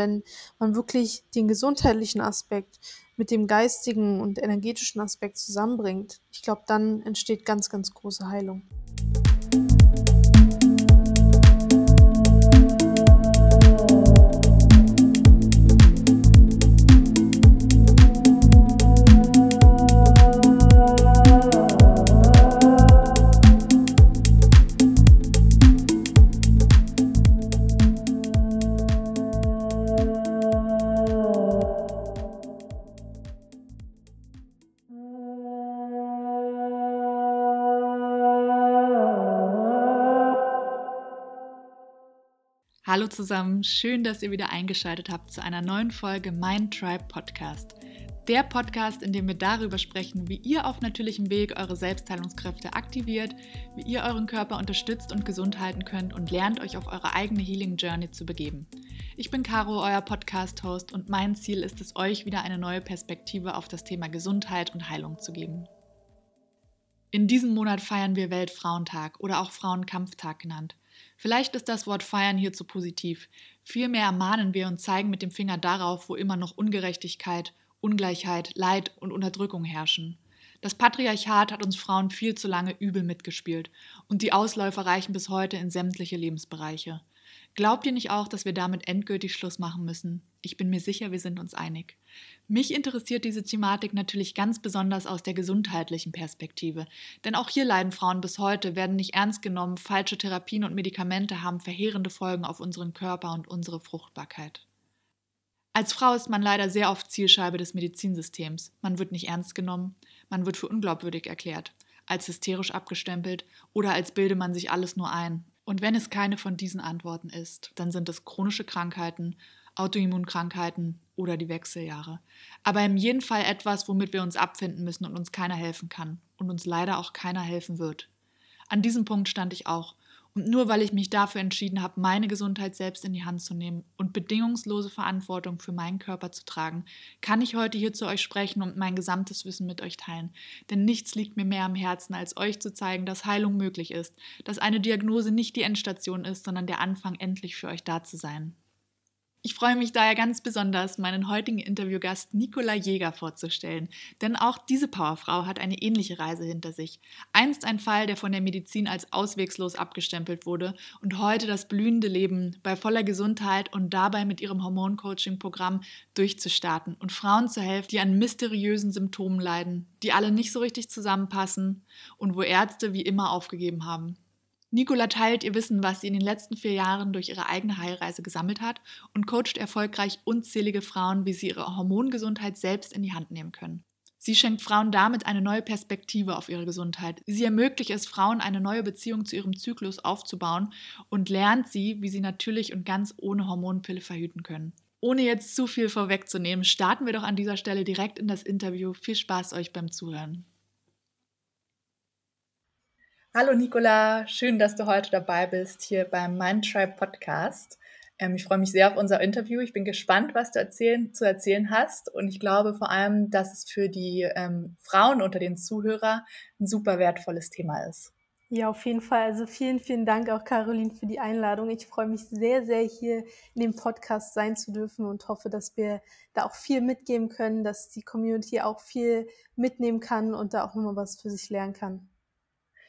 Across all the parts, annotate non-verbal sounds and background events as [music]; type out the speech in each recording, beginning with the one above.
Wenn man wirklich den gesundheitlichen Aspekt mit dem geistigen und energetischen Aspekt zusammenbringt, ich glaube, dann entsteht ganz, ganz große Heilung. Hallo zusammen, schön, dass ihr wieder eingeschaltet habt zu einer neuen Folge Mind Tribe Podcast. Der Podcast, in dem wir darüber sprechen, wie ihr auf natürlichem Weg eure Selbstheilungskräfte aktiviert, wie ihr euren Körper unterstützt und gesund halten könnt und lernt euch auf eure eigene Healing Journey zu begeben. Ich bin Caro, euer Podcast-Host und mein Ziel ist es, euch wieder eine neue Perspektive auf das Thema Gesundheit und Heilung zu geben. In diesem Monat feiern wir Weltfrauentag oder auch Frauenkampftag genannt. Vielleicht ist das Wort feiern hier zu positiv. Vielmehr ermahnen wir und zeigen mit dem Finger darauf, wo immer noch Ungerechtigkeit, Ungleichheit, Leid und Unterdrückung herrschen. Das Patriarchat hat uns Frauen viel zu lange übel mitgespielt und die Ausläufer reichen bis heute in sämtliche Lebensbereiche. Glaubt ihr nicht auch, dass wir damit endgültig Schluss machen müssen? Ich bin mir sicher, wir sind uns einig. Mich interessiert diese Thematik natürlich ganz besonders aus der gesundheitlichen Perspektive, denn auch hier leiden Frauen bis heute, werden nicht ernst genommen, falsche Therapien und Medikamente haben verheerende Folgen auf unseren Körper und unsere Fruchtbarkeit. Als Frau ist man leider sehr oft Zielscheibe des Medizinsystems. Man wird nicht ernst genommen, man wird für unglaubwürdig erklärt, als hysterisch abgestempelt oder als bilde man sich alles nur ein, und wenn es keine von diesen Antworten ist, dann sind es chronische Krankheiten, Autoimmunkrankheiten oder die Wechseljahre. Aber in jedem Fall etwas, womit wir uns abfinden müssen und uns keiner helfen kann und uns leider auch keiner helfen wird. An diesem Punkt stand ich auch und nur weil ich mich dafür entschieden habe, meine Gesundheit selbst in die Hand zu nehmen und bedingungslose Verantwortung für meinen Körper zu tragen, kann ich heute hier zu euch sprechen und mein gesamtes Wissen mit euch teilen. Denn nichts liegt mir mehr am Herzen, als euch zu zeigen, dass Heilung möglich ist, dass eine Diagnose nicht die Endstation ist, sondern der Anfang, endlich für euch da zu sein. Ich freue mich daher ganz besonders, meinen heutigen Interviewgast Nicola Jäger vorzustellen, denn auch diese Powerfrau hat eine ähnliche Reise hinter sich. Einst ein Fall, der von der Medizin als auswegslos abgestempelt wurde und heute das blühende Leben bei voller Gesundheit und dabei mit ihrem Hormoncoaching-Programm durchzustarten und Frauen zu helfen, die an mysteriösen Symptomen leiden, die alle nicht so richtig zusammenpassen und wo Ärzte wie immer aufgegeben haben. Nicola teilt ihr Wissen, was sie in den letzten vier Jahren durch ihre eigene Heilreise gesammelt hat und coacht erfolgreich unzählige Frauen, wie sie ihre Hormongesundheit selbst in die Hand nehmen können. Sie schenkt Frauen damit eine neue Perspektive auf ihre Gesundheit. Sie ermöglicht es Frauen, eine neue Beziehung zu ihrem Zyklus aufzubauen und lernt sie, wie sie natürlich und ganz ohne Hormonpille verhüten können. Ohne jetzt zu viel vorwegzunehmen, starten wir doch an dieser Stelle direkt in das Interview. Viel Spaß euch beim Zuhören. Hallo Nicola, schön, dass du heute dabei bist hier beim Mind Tribe Podcast. Ähm, ich freue mich sehr auf unser Interview. Ich bin gespannt, was du erzählen, zu erzählen hast. Und ich glaube vor allem, dass es für die ähm, Frauen unter den Zuhörern ein super wertvolles Thema ist. Ja, auf jeden Fall. Also vielen, vielen Dank auch, Caroline, für die Einladung. Ich freue mich sehr, sehr, hier in dem Podcast sein zu dürfen und hoffe, dass wir da auch viel mitgeben können, dass die Community auch viel mitnehmen kann und da auch nochmal was für sich lernen kann.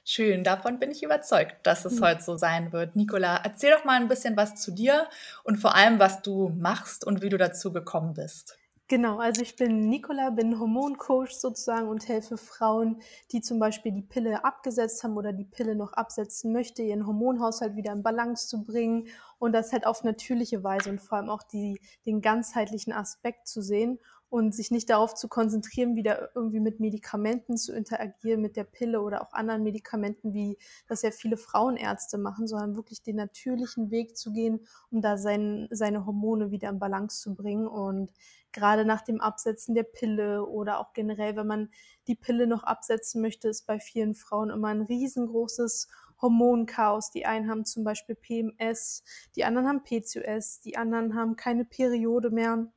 Schön, davon bin ich überzeugt, dass es mhm. heute so sein wird. Nicola, erzähl doch mal ein bisschen was zu dir und vor allem, was du machst und wie du dazu gekommen bist. Genau, also ich bin Nicola, bin Hormoncoach sozusagen und helfe Frauen, die zum Beispiel die Pille abgesetzt haben oder die Pille noch absetzen möchte, ihren Hormonhaushalt wieder in Balance zu bringen und das halt auf natürliche Weise und vor allem auch die, den ganzheitlichen Aspekt zu sehen und sich nicht darauf zu konzentrieren, wieder irgendwie mit Medikamenten zu interagieren, mit der Pille oder auch anderen Medikamenten, wie das ja viele Frauenärzte machen, sondern wirklich den natürlichen Weg zu gehen, um da sein, seine Hormone wieder in Balance zu bringen. Und gerade nach dem Absetzen der Pille oder auch generell, wenn man die Pille noch absetzen möchte, ist bei vielen Frauen immer ein riesengroßes Hormonchaos. Die einen haben zum Beispiel PMS, die anderen haben PCOS, die anderen haben keine Periode mehr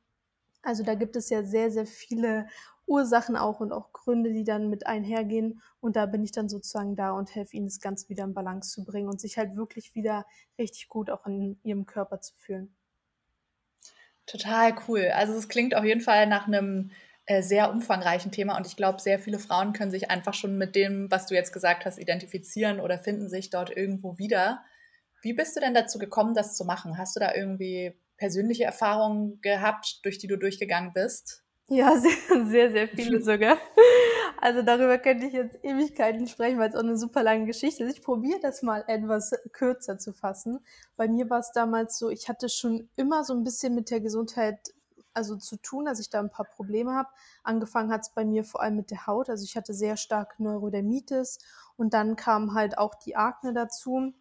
also da gibt es ja sehr, sehr viele Ursachen auch und auch Gründe, die dann mit einhergehen. Und da bin ich dann sozusagen da und helfe ihnen, das Ganze wieder in Balance zu bringen und sich halt wirklich wieder richtig gut auch in ihrem Körper zu fühlen. Total cool. Also es klingt auf jeden Fall nach einem äh, sehr umfangreichen Thema und ich glaube, sehr viele Frauen können sich einfach schon mit dem, was du jetzt gesagt hast, identifizieren oder finden sich dort irgendwo wieder. Wie bist du denn dazu gekommen, das zu machen? Hast du da irgendwie persönliche Erfahrungen gehabt, durch die du durchgegangen bist? Ja, [laughs] sehr, sehr, sehr viele sogar. Also darüber könnte ich jetzt Ewigkeiten sprechen, weil es auch eine super lange Geschichte ist. Ich probiere das mal etwas kürzer zu fassen. Bei mir war es damals so, ich hatte schon immer so ein bisschen mit der Gesundheit also zu tun, dass ich da ein paar Probleme habe. Angefangen hat es bei mir vor allem mit der Haut. Also ich hatte sehr stark Neurodermitis und dann kam halt auch die Akne dazu.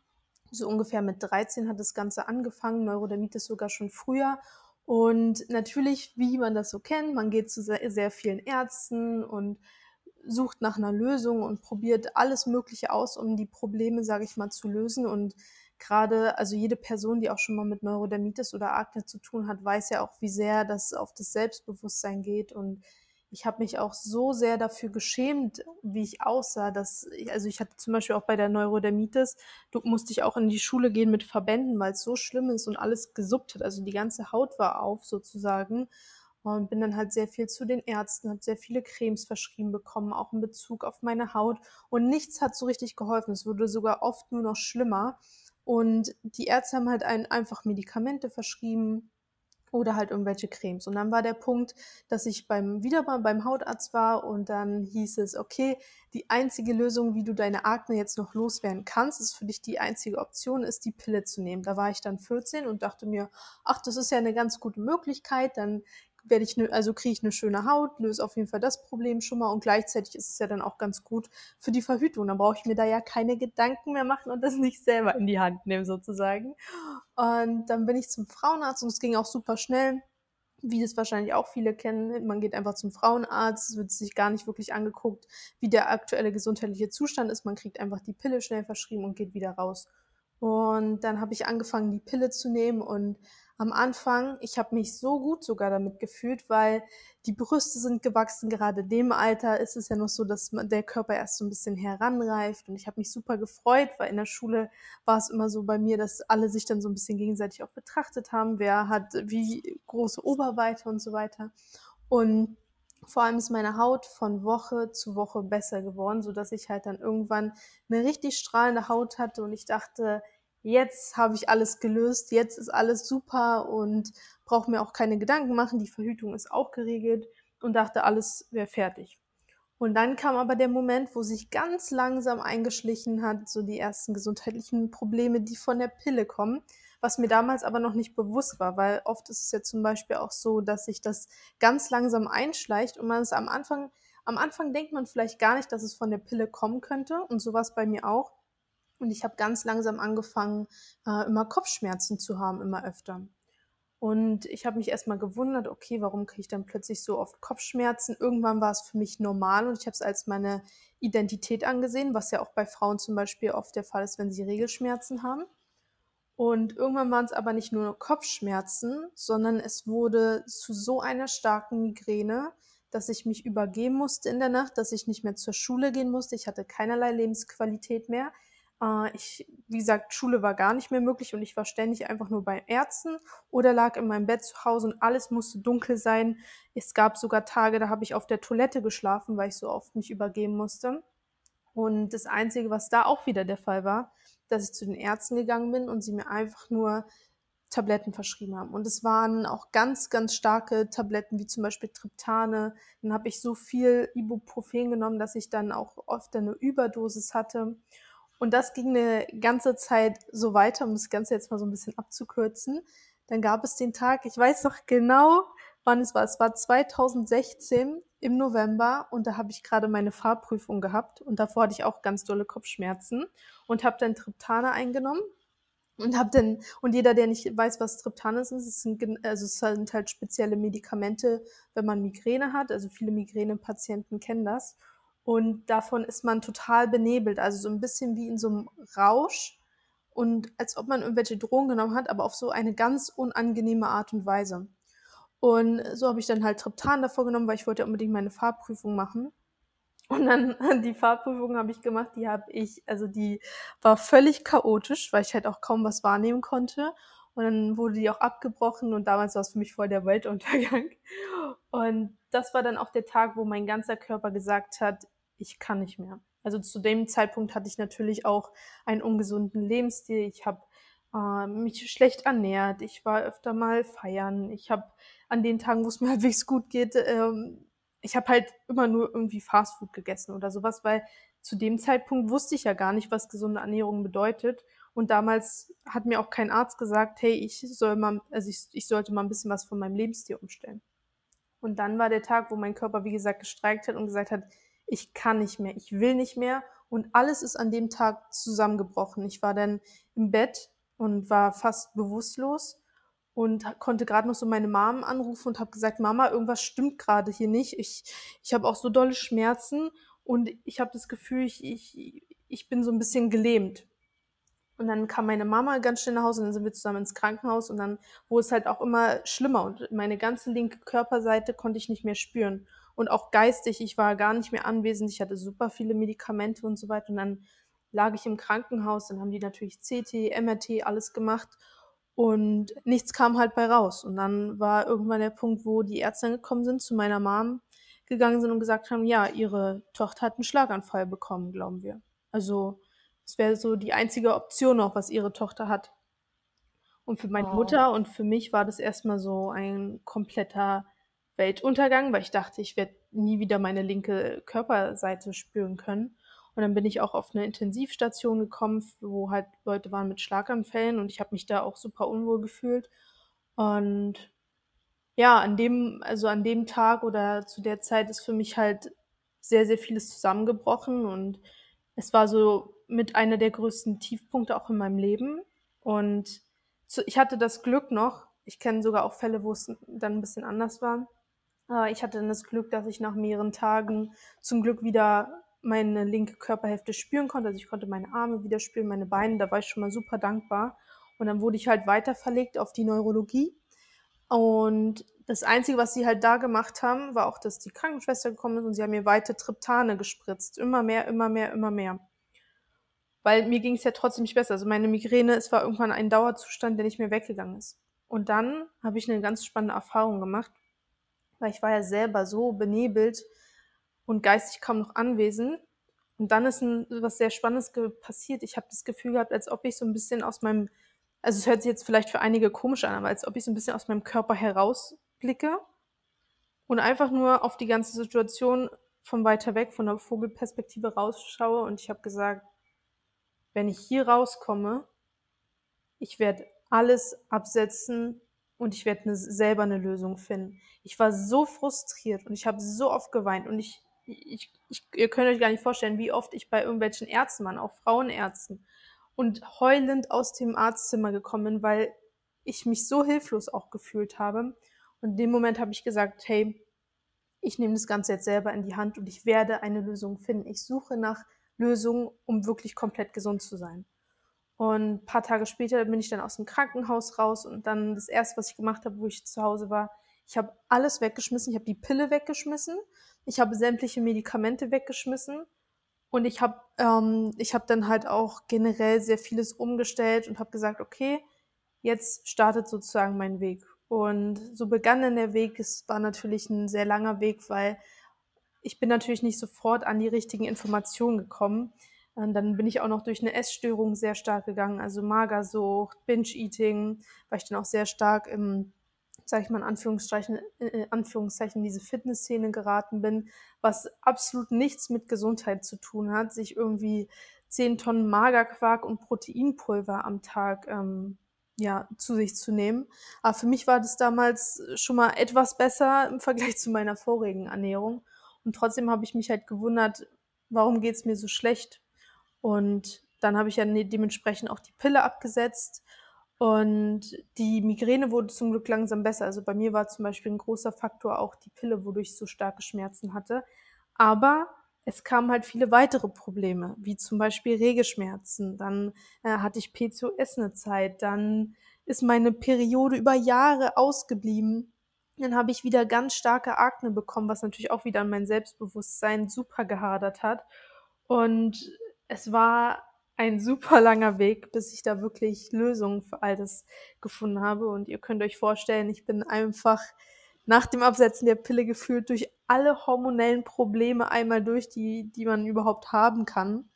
So ungefähr mit 13 hat das Ganze angefangen, Neurodermitis sogar schon früher. Und natürlich, wie man das so kennt, man geht zu sehr, sehr vielen Ärzten und sucht nach einer Lösung und probiert alles Mögliche aus, um die Probleme, sage ich mal, zu lösen. Und gerade, also jede Person, die auch schon mal mit Neurodermitis oder Akne zu tun hat, weiß ja auch, wie sehr das auf das Selbstbewusstsein geht. Und ich habe mich auch so sehr dafür geschämt, wie ich aussah, dass, also ich hatte zum Beispiel auch bei der Neurodermitis, du musste ich auch in die Schule gehen mit Verbänden, weil es so schlimm ist und alles gesuppt hat. Also die ganze Haut war auf sozusagen. Und bin dann halt sehr viel zu den Ärzten, habe sehr viele Cremes verschrieben bekommen, auch in Bezug auf meine Haut. Und nichts hat so richtig geholfen. Es wurde sogar oft nur noch schlimmer. Und die Ärzte haben halt einen einfach Medikamente verschrieben oder halt irgendwelche Cremes. Und dann war der Punkt, dass ich beim, wieder mal beim Hautarzt war und dann hieß es, okay, die einzige Lösung, wie du deine Akne jetzt noch loswerden kannst, ist für dich die einzige Option, ist die Pille zu nehmen. Da war ich dann 14 und dachte mir, ach, das ist ja eine ganz gute Möglichkeit, dann werde ich, ne, also kriege ich eine schöne Haut, löse auf jeden Fall das Problem schon mal und gleichzeitig ist es ja dann auch ganz gut für die Verhütung. Dann brauche ich mir da ja keine Gedanken mehr machen und das nicht selber in die Hand nehmen sozusagen. Und dann bin ich zum Frauenarzt und es ging auch super schnell wie das wahrscheinlich auch viele kennen, man geht einfach zum Frauenarzt, es wird sich gar nicht wirklich angeguckt, wie der aktuelle gesundheitliche Zustand ist. Man kriegt einfach die Pille schnell verschrieben und geht wieder raus. Und dann habe ich angefangen, die Pille zu nehmen und am Anfang, ich habe mich so gut sogar damit gefühlt, weil die Brüste sind gewachsen. Gerade in dem Alter ist es ja noch so, dass der Körper erst so ein bisschen heranreift. Und ich habe mich super gefreut, weil in der Schule war es immer so bei mir, dass alle sich dann so ein bisschen gegenseitig auch betrachtet haben, wer hat wie große Oberweite und so weiter. Und vor allem ist meine Haut von Woche zu Woche besser geworden, so dass ich halt dann irgendwann eine richtig strahlende Haut hatte und ich dachte, jetzt habe ich alles gelöst, jetzt ist alles super und brauche mir auch keine Gedanken machen, die Verhütung ist auch geregelt und dachte, alles wäre fertig. Und dann kam aber der Moment, wo sich ganz langsam eingeschlichen hat, so die ersten gesundheitlichen Probleme, die von der Pille kommen, was mir damals aber noch nicht bewusst war, weil oft ist es ja zum Beispiel auch so, dass sich das ganz langsam einschleicht und man es am Anfang, am Anfang denkt man vielleicht gar nicht, dass es von der Pille kommen könnte und sowas bei mir auch. Und ich habe ganz langsam angefangen, äh, immer Kopfschmerzen zu haben, immer öfter. Und ich habe mich erstmal gewundert, okay, warum kriege ich dann plötzlich so oft Kopfschmerzen? Irgendwann war es für mich normal und ich habe es als meine Identität angesehen, was ja auch bei Frauen zum Beispiel oft der Fall ist, wenn sie Regelschmerzen haben. Und irgendwann waren es aber nicht nur Kopfschmerzen, sondern es wurde zu so einer starken Migräne, dass ich mich übergeben musste in der Nacht, dass ich nicht mehr zur Schule gehen musste. Ich hatte keinerlei Lebensqualität mehr. Äh, ich, wie gesagt, Schule war gar nicht mehr möglich und ich war ständig einfach nur bei Ärzten oder lag in meinem Bett zu Hause und alles musste dunkel sein. Es gab sogar Tage, da habe ich auf der Toilette geschlafen, weil ich so oft mich übergeben musste. Und das Einzige, was da auch wieder der Fall war, dass ich zu den Ärzten gegangen bin und sie mir einfach nur Tabletten verschrieben haben. Und es waren auch ganz, ganz starke Tabletten, wie zum Beispiel Triptane. Dann habe ich so viel Ibuprofen genommen, dass ich dann auch oft eine Überdosis hatte. Und das ging eine ganze Zeit so weiter, um das Ganze jetzt mal so ein bisschen abzukürzen. Dann gab es den Tag, ich weiß noch genau, wann es war. Es war 2016 im November und da habe ich gerade meine Fahrprüfung gehabt und davor hatte ich auch ganz dolle Kopfschmerzen und habe dann Triptane eingenommen und habe dann und jeder, der nicht weiß, was Triptane ist, es sind, also es sind halt spezielle Medikamente, wenn man Migräne hat. Also viele Migränepatienten kennen das und davon ist man total benebelt, also so ein bisschen wie in so einem Rausch und als ob man irgendwelche Drogen genommen hat, aber auf so eine ganz unangenehme Art und Weise. Und so habe ich dann halt Triptan davor genommen, weil ich wollte ja unbedingt meine Fahrprüfung machen. Und dann [laughs] die Fahrprüfung habe ich gemacht, die habe ich, also die war völlig chaotisch, weil ich halt auch kaum was wahrnehmen konnte. Und dann wurde die auch abgebrochen und damals war es für mich voll der Weltuntergang. [laughs] Und das war dann auch der Tag, wo mein ganzer Körper gesagt hat, ich kann nicht mehr. Also zu dem Zeitpunkt hatte ich natürlich auch einen ungesunden Lebensstil. Ich habe äh, mich schlecht ernährt. Ich war öfter mal feiern. Ich habe an den Tagen, wo es [laughs] mir halbwegs gut geht, ähm, ich habe halt immer nur irgendwie Fastfood gegessen oder sowas, weil zu dem Zeitpunkt wusste ich ja gar nicht, was gesunde Ernährung bedeutet. Und damals hat mir auch kein Arzt gesagt, hey, ich soll mal, also ich, ich sollte mal ein bisschen was von meinem Lebensstil umstellen. Und dann war der Tag, wo mein Körper, wie gesagt, gestreikt hat und gesagt hat, ich kann nicht mehr, ich will nicht mehr. Und alles ist an dem Tag zusammengebrochen. Ich war dann im Bett und war fast bewusstlos und konnte gerade noch so meine Mom anrufen und habe gesagt, Mama, irgendwas stimmt gerade hier nicht. Ich, ich habe auch so dolle Schmerzen und ich habe das Gefühl, ich, ich, ich bin so ein bisschen gelähmt. Und dann kam meine Mama ganz schnell nach Hause und dann sind wir zusammen ins Krankenhaus und dann wurde es halt auch immer schlimmer und meine ganze linke Körperseite konnte ich nicht mehr spüren. Und auch geistig, ich war gar nicht mehr anwesend, ich hatte super viele Medikamente und so weiter und dann lag ich im Krankenhaus, dann haben die natürlich CT, MRT, alles gemacht und nichts kam halt bei raus. Und dann war irgendwann der Punkt, wo die Ärzte gekommen sind, zu meiner Mom gegangen sind und gesagt haben, ja, ihre Tochter hat einen Schlaganfall bekommen, glauben wir. Also es wäre so die einzige Option noch, was ihre Tochter hat. Und für meine wow. Mutter und für mich war das erstmal so ein kompletter Weltuntergang, weil ich dachte, ich werde nie wieder meine linke Körperseite spüren können. Und dann bin ich auch auf eine Intensivstation gekommen, wo halt Leute waren mit Schlaganfällen und ich habe mich da auch super unwohl gefühlt. Und ja, an dem, also an dem Tag oder zu der Zeit ist für mich halt sehr, sehr vieles zusammengebrochen und es war so mit einer der größten Tiefpunkte auch in meinem Leben. Und ich hatte das Glück noch, ich kenne sogar auch Fälle, wo es dann ein bisschen anders war. Aber ich hatte dann das Glück, dass ich nach mehreren Tagen zum Glück wieder meine linke Körperhälfte spüren konnte. Also ich konnte meine Arme wieder spüren, meine Beine, da war ich schon mal super dankbar. Und dann wurde ich halt weiter verlegt auf die Neurologie. Und das Einzige, was sie halt da gemacht haben, war auch, dass die Krankenschwester gekommen ist und sie haben mir weiter Triptane gespritzt. Immer mehr, immer mehr, immer mehr. Weil mir ging es ja trotzdem nicht besser. Also meine Migräne, es war irgendwann ein Dauerzustand, der nicht mehr weggegangen ist. Und dann habe ich eine ganz spannende Erfahrung gemacht, weil ich war ja selber so benebelt, und geistig kaum noch anwesend. Und dann ist ein, was sehr Spannendes passiert. Ich habe das Gefühl gehabt, als ob ich so ein bisschen aus meinem, also es hört sich jetzt vielleicht für einige komisch an, aber als ob ich so ein bisschen aus meinem Körper herausblicke und einfach nur auf die ganze Situation von weiter weg, von der Vogelperspektive rausschaue. Und ich habe gesagt, wenn ich hier rauskomme, ich werde alles absetzen und ich werde ne, selber eine Lösung finden. Ich war so frustriert und ich habe so oft geweint und ich ich, ich, ihr könnt euch gar nicht vorstellen, wie oft ich bei irgendwelchen Ärzten war, auch Frauenärzten, und heulend aus dem Arztzimmer gekommen bin, weil ich mich so hilflos auch gefühlt habe. Und in dem Moment habe ich gesagt, hey, ich nehme das Ganze jetzt selber in die Hand und ich werde eine Lösung finden. Ich suche nach Lösungen, um wirklich komplett gesund zu sein. Und ein paar Tage später bin ich dann aus dem Krankenhaus raus und dann das erste, was ich gemacht habe, wo ich zu Hause war, ich habe alles weggeschmissen. Ich habe die Pille weggeschmissen. Ich habe sämtliche Medikamente weggeschmissen. Und ich habe ähm, ich hab dann halt auch generell sehr vieles umgestellt und habe gesagt, okay, jetzt startet sozusagen mein Weg. Und so begann dann der Weg. Es war natürlich ein sehr langer Weg, weil ich bin natürlich nicht sofort an die richtigen Informationen gekommen. Und dann bin ich auch noch durch eine Essstörung sehr stark gegangen, also Magersucht, Binge-Eating, weil ich dann auch sehr stark im sage ich mal in Anführungszeichen, in äh, Anführungszeichen diese Fitnessszene geraten bin, was absolut nichts mit Gesundheit zu tun hat, sich irgendwie zehn Tonnen Magerquark und Proteinpulver am Tag ähm, ja, zu sich zu nehmen. Aber für mich war das damals schon mal etwas besser [laughs] im Vergleich zu meiner vorigen Ernährung. Und trotzdem habe ich mich halt gewundert, warum geht es mir so schlecht? Und dann habe ich ja ne, dementsprechend auch die Pille abgesetzt und die Migräne wurde zum Glück langsam besser. Also bei mir war zum Beispiel ein großer Faktor auch die Pille, wodurch ich so starke Schmerzen hatte. Aber es kamen halt viele weitere Probleme, wie zum Beispiel Regelschmerzen. Dann äh, hatte ich PCOS eine Zeit. Dann ist meine Periode über Jahre ausgeblieben. Dann habe ich wieder ganz starke Akne bekommen, was natürlich auch wieder an mein Selbstbewusstsein super gehadert hat. Und es war ein super langer Weg, bis ich da wirklich Lösungen für all das gefunden habe. Und ihr könnt euch vorstellen, ich bin einfach nach dem Absetzen der Pille gefühlt durch alle hormonellen Probleme einmal durch, die, die man überhaupt haben kann.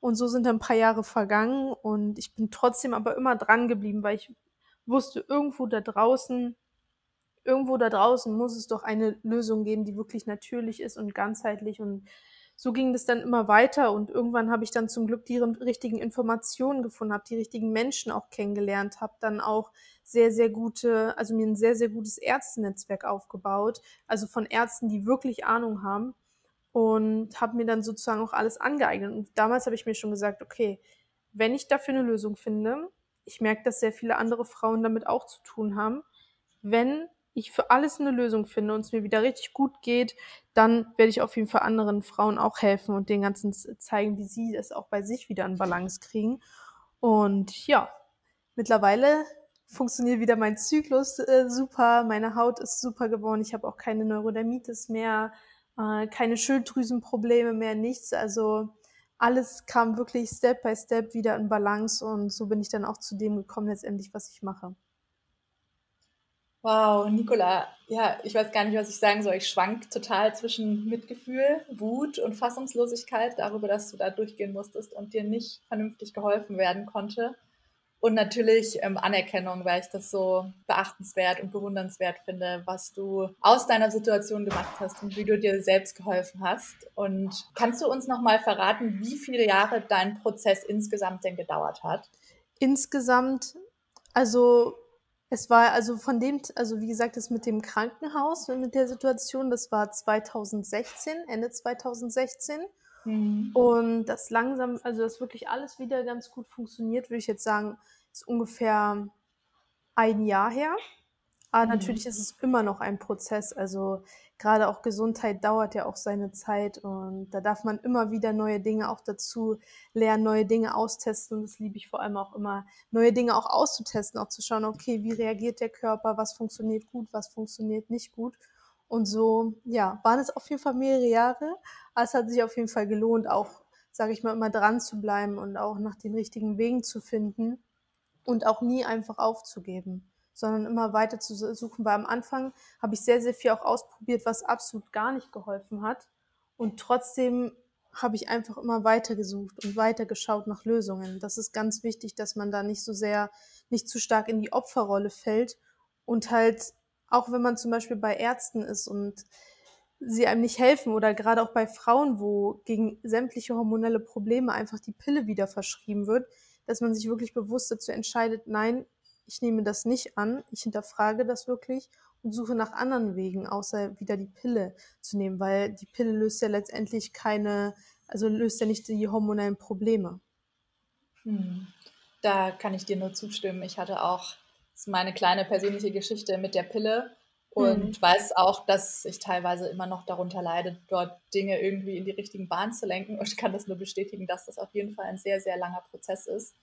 Und so sind ein paar Jahre vergangen und ich bin trotzdem aber immer dran geblieben, weil ich wusste, irgendwo da draußen, irgendwo da draußen muss es doch eine Lösung geben, die wirklich natürlich ist und ganzheitlich und so ging das dann immer weiter und irgendwann habe ich dann zum Glück die richtigen Informationen gefunden, habe die richtigen Menschen auch kennengelernt, habe dann auch sehr, sehr gute, also mir ein sehr, sehr gutes Ärztenetzwerk aufgebaut, also von Ärzten, die wirklich Ahnung haben und habe mir dann sozusagen auch alles angeeignet. Und damals habe ich mir schon gesagt, okay, wenn ich dafür eine Lösung finde, ich merke, dass sehr viele andere Frauen damit auch zu tun haben, wenn ich für alles eine Lösung finde und es mir wieder richtig gut geht, dann werde ich auf jeden Fall anderen Frauen auch helfen und den ganzen zeigen, wie sie das auch bei sich wieder in Balance kriegen. Und ja, mittlerweile funktioniert wieder mein Zyklus äh, super, meine Haut ist super geworden, ich habe auch keine Neurodermitis mehr, äh, keine Schilddrüsenprobleme mehr, nichts. Also alles kam wirklich Step by Step wieder in Balance und so bin ich dann auch zu dem gekommen letztendlich, was ich mache. Wow, Nicola, ja, ich weiß gar nicht, was ich sagen soll. Ich schwank total zwischen Mitgefühl, Wut und Fassungslosigkeit darüber, dass du da durchgehen musstest und dir nicht vernünftig geholfen werden konnte. Und natürlich ähm, Anerkennung, weil ich das so beachtenswert und bewundernswert finde, was du aus deiner Situation gemacht hast und wie du dir selbst geholfen hast. Und kannst du uns nochmal verraten, wie viele Jahre dein Prozess insgesamt denn gedauert hat? Insgesamt, also es war also von dem, also wie gesagt, das mit dem Krankenhaus, mit der Situation, das war 2016, Ende 2016. Mhm. Und das langsam, also das wirklich alles wieder ganz gut funktioniert, würde ich jetzt sagen, ist ungefähr ein Jahr her. Aber mhm. natürlich ist es immer noch ein Prozess. Also gerade auch Gesundheit dauert ja auch seine Zeit und da darf man immer wieder neue Dinge auch dazu lernen, neue Dinge austesten. Und das liebe ich vor allem auch immer, neue Dinge auch auszutesten, auch zu schauen, okay, wie reagiert der Körper, was funktioniert gut, was funktioniert nicht gut. Und so, ja, waren es auf jeden Fall mehrere Jahre, aber es hat sich auf jeden Fall gelohnt, auch, sage ich mal, immer dran zu bleiben und auch nach den richtigen Wegen zu finden und auch nie einfach aufzugeben sondern immer weiter zu suchen. Weil am Anfang habe ich sehr, sehr viel auch ausprobiert, was absolut gar nicht geholfen hat. Und trotzdem habe ich einfach immer weiter gesucht und weiter geschaut nach Lösungen. Das ist ganz wichtig, dass man da nicht so sehr, nicht zu stark in die Opferrolle fällt und halt, auch wenn man zum Beispiel bei Ärzten ist und sie einem nicht helfen oder gerade auch bei Frauen, wo gegen sämtliche hormonelle Probleme einfach die Pille wieder verschrieben wird, dass man sich wirklich bewusst dazu entscheidet, nein, ich nehme das nicht an, ich hinterfrage das wirklich und suche nach anderen Wegen, außer wieder die Pille zu nehmen, weil die Pille löst ja letztendlich keine, also löst ja nicht die hormonellen Probleme. Hm. Da kann ich dir nur zustimmen. Ich hatte auch meine kleine persönliche Geschichte mit der Pille und hm. weiß auch, dass ich teilweise immer noch darunter leide, dort Dinge irgendwie in die richtigen Bahnen zu lenken und ich kann das nur bestätigen, dass das auf jeden Fall ein sehr, sehr langer Prozess ist.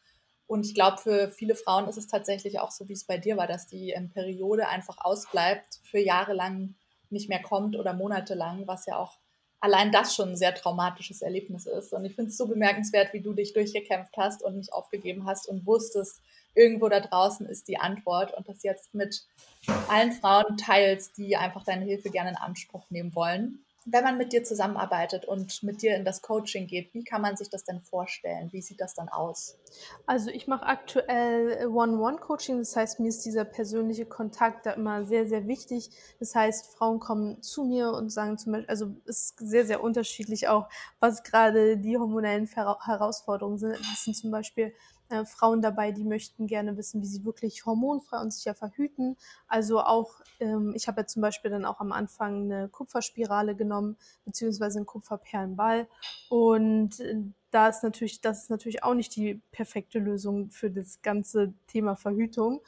Und ich glaube, für viele Frauen ist es tatsächlich auch so, wie es bei dir war, dass die ähm, Periode einfach ausbleibt, für Jahre lang nicht mehr kommt oder monatelang, was ja auch allein das schon ein sehr traumatisches Erlebnis ist. Und ich finde es so bemerkenswert, wie du dich durchgekämpft hast und nicht aufgegeben hast und wusstest, irgendwo da draußen ist die Antwort und das jetzt mit allen Frauen teilst, die einfach deine Hilfe gerne in Anspruch nehmen wollen wenn man mit dir zusammenarbeitet und mit dir in das Coaching geht, wie kann man sich das denn vorstellen? Wie sieht das dann aus? Also ich mache aktuell One-One-Coaching, das heißt, mir ist dieser persönliche Kontakt da immer sehr, sehr wichtig. Das heißt, Frauen kommen zu mir und sagen zum Beispiel, also es ist sehr, sehr unterschiedlich auch, was gerade die hormonellen Herausforderungen sind. Das sind zum Beispiel äh, Frauen dabei, die möchten gerne wissen, wie sie wirklich hormonfrei und sicher verhüten. Also auch, ähm, ich habe ja zum Beispiel dann auch am Anfang eine Kupferspirale genommen, beziehungsweise einen Kupferperlenball. Und äh, da ist natürlich, das ist natürlich auch nicht die perfekte Lösung für das ganze Thema Verhütung.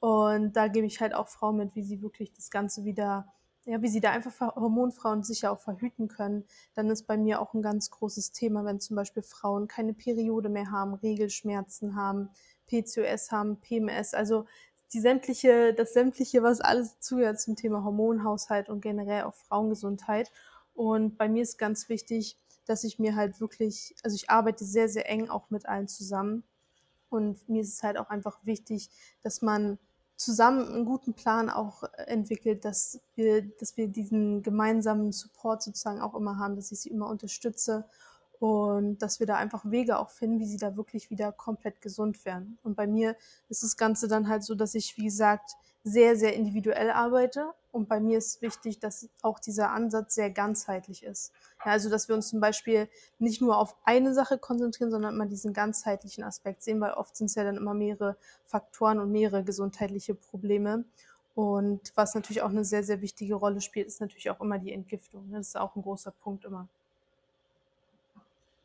Und da gebe ich halt auch Frauen mit, wie sie wirklich das Ganze wieder ja, wie sie da einfach Hormonfrauen sicher auch verhüten können, dann ist bei mir auch ein ganz großes Thema, wenn zum Beispiel Frauen keine Periode mehr haben, Regelschmerzen haben, PCOS haben, PMS, also die sämtliche, das sämtliche, was alles zugehört zum Thema Hormonhaushalt und generell auch Frauengesundheit. Und bei mir ist ganz wichtig, dass ich mir halt wirklich, also ich arbeite sehr, sehr eng auch mit allen zusammen. Und mir ist es halt auch einfach wichtig, dass man zusammen einen guten Plan auch entwickelt, dass wir, dass wir diesen gemeinsamen Support sozusagen auch immer haben, dass ich sie immer unterstütze und dass wir da einfach Wege auch finden, wie sie da wirklich wieder komplett gesund werden. Und bei mir ist das Ganze dann halt so, dass ich, wie gesagt, sehr, sehr individuell arbeite. Und bei mir ist wichtig, dass auch dieser Ansatz sehr ganzheitlich ist. Ja, also, dass wir uns zum Beispiel nicht nur auf eine Sache konzentrieren, sondern immer diesen ganzheitlichen Aspekt sehen, weil oft sind es ja dann immer mehrere Faktoren und mehrere gesundheitliche Probleme. Und was natürlich auch eine sehr, sehr wichtige Rolle spielt, ist natürlich auch immer die Entgiftung. Das ist auch ein großer Punkt immer.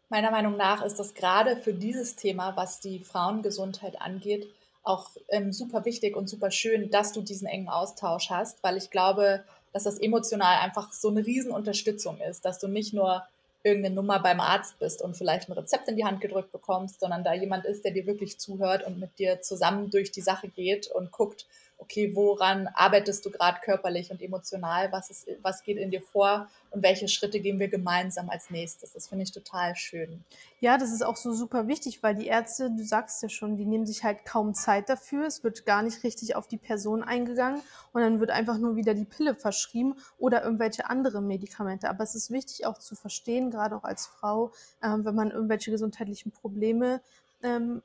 Meiner Meinung nach ist das gerade für dieses Thema, was die Frauengesundheit angeht, auch ähm, super wichtig und super schön, dass du diesen engen Austausch hast, weil ich glaube, dass das emotional einfach so eine Riesenunterstützung ist, dass du nicht nur irgendeine Nummer beim Arzt bist und vielleicht ein Rezept in die Hand gedrückt bekommst, sondern da jemand ist, der dir wirklich zuhört und mit dir zusammen durch die Sache geht und guckt, okay, woran arbeitest du gerade körperlich und emotional, was, ist, was geht in dir vor und welche Schritte gehen wir gemeinsam als nächstes. Das finde ich total schön. Ja, das ist auch so super wichtig, weil die Ärzte, du sagst ja schon, die nehmen sich halt kaum Zeit dafür. Es wird gar nicht richtig auf die Person eingegangen und dann wird einfach nur wieder die Pille verschrieben oder irgendwelche andere Medikamente. Aber es ist wichtig auch zu verstehen, gerade auch als Frau, äh, wenn man irgendwelche gesundheitlichen Probleme ähm,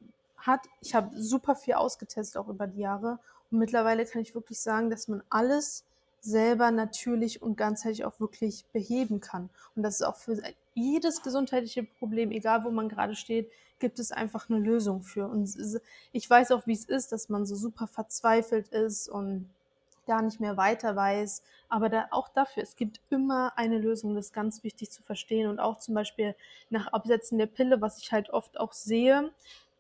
hat. Ich habe super viel ausgetestet, auch über die Jahre. Und mittlerweile kann ich wirklich sagen, dass man alles selber natürlich und ganzheitlich auch wirklich beheben kann. Und das ist auch für jedes gesundheitliche Problem, egal wo man gerade steht, gibt es einfach eine Lösung für. Und ich weiß auch, wie es ist, dass man so super verzweifelt ist und gar nicht mehr weiter weiß. Aber da, auch dafür, es gibt immer eine Lösung. Das ist ganz wichtig zu verstehen. Und auch zum Beispiel nach Absetzen der Pille, was ich halt oft auch sehe,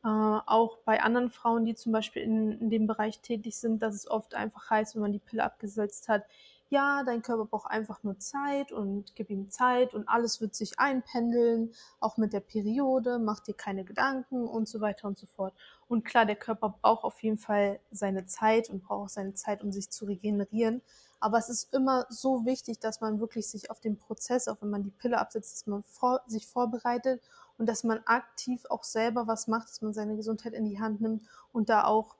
äh, auch bei anderen Frauen, die zum Beispiel in, in dem Bereich tätig sind, dass es oft einfach heißt, wenn man die Pille abgesetzt hat, ja, dein Körper braucht einfach nur Zeit und gib ihm Zeit und alles wird sich einpendeln, auch mit der Periode, mach dir keine Gedanken und so weiter und so fort. Und klar, der Körper braucht auf jeden Fall seine Zeit und braucht auch seine Zeit, um sich zu regenerieren. Aber es ist immer so wichtig, dass man wirklich sich auf den Prozess, auch wenn man die Pille absetzt, dass man vor, sich vorbereitet und dass man aktiv auch selber was macht, dass man seine Gesundheit in die Hand nimmt und da auch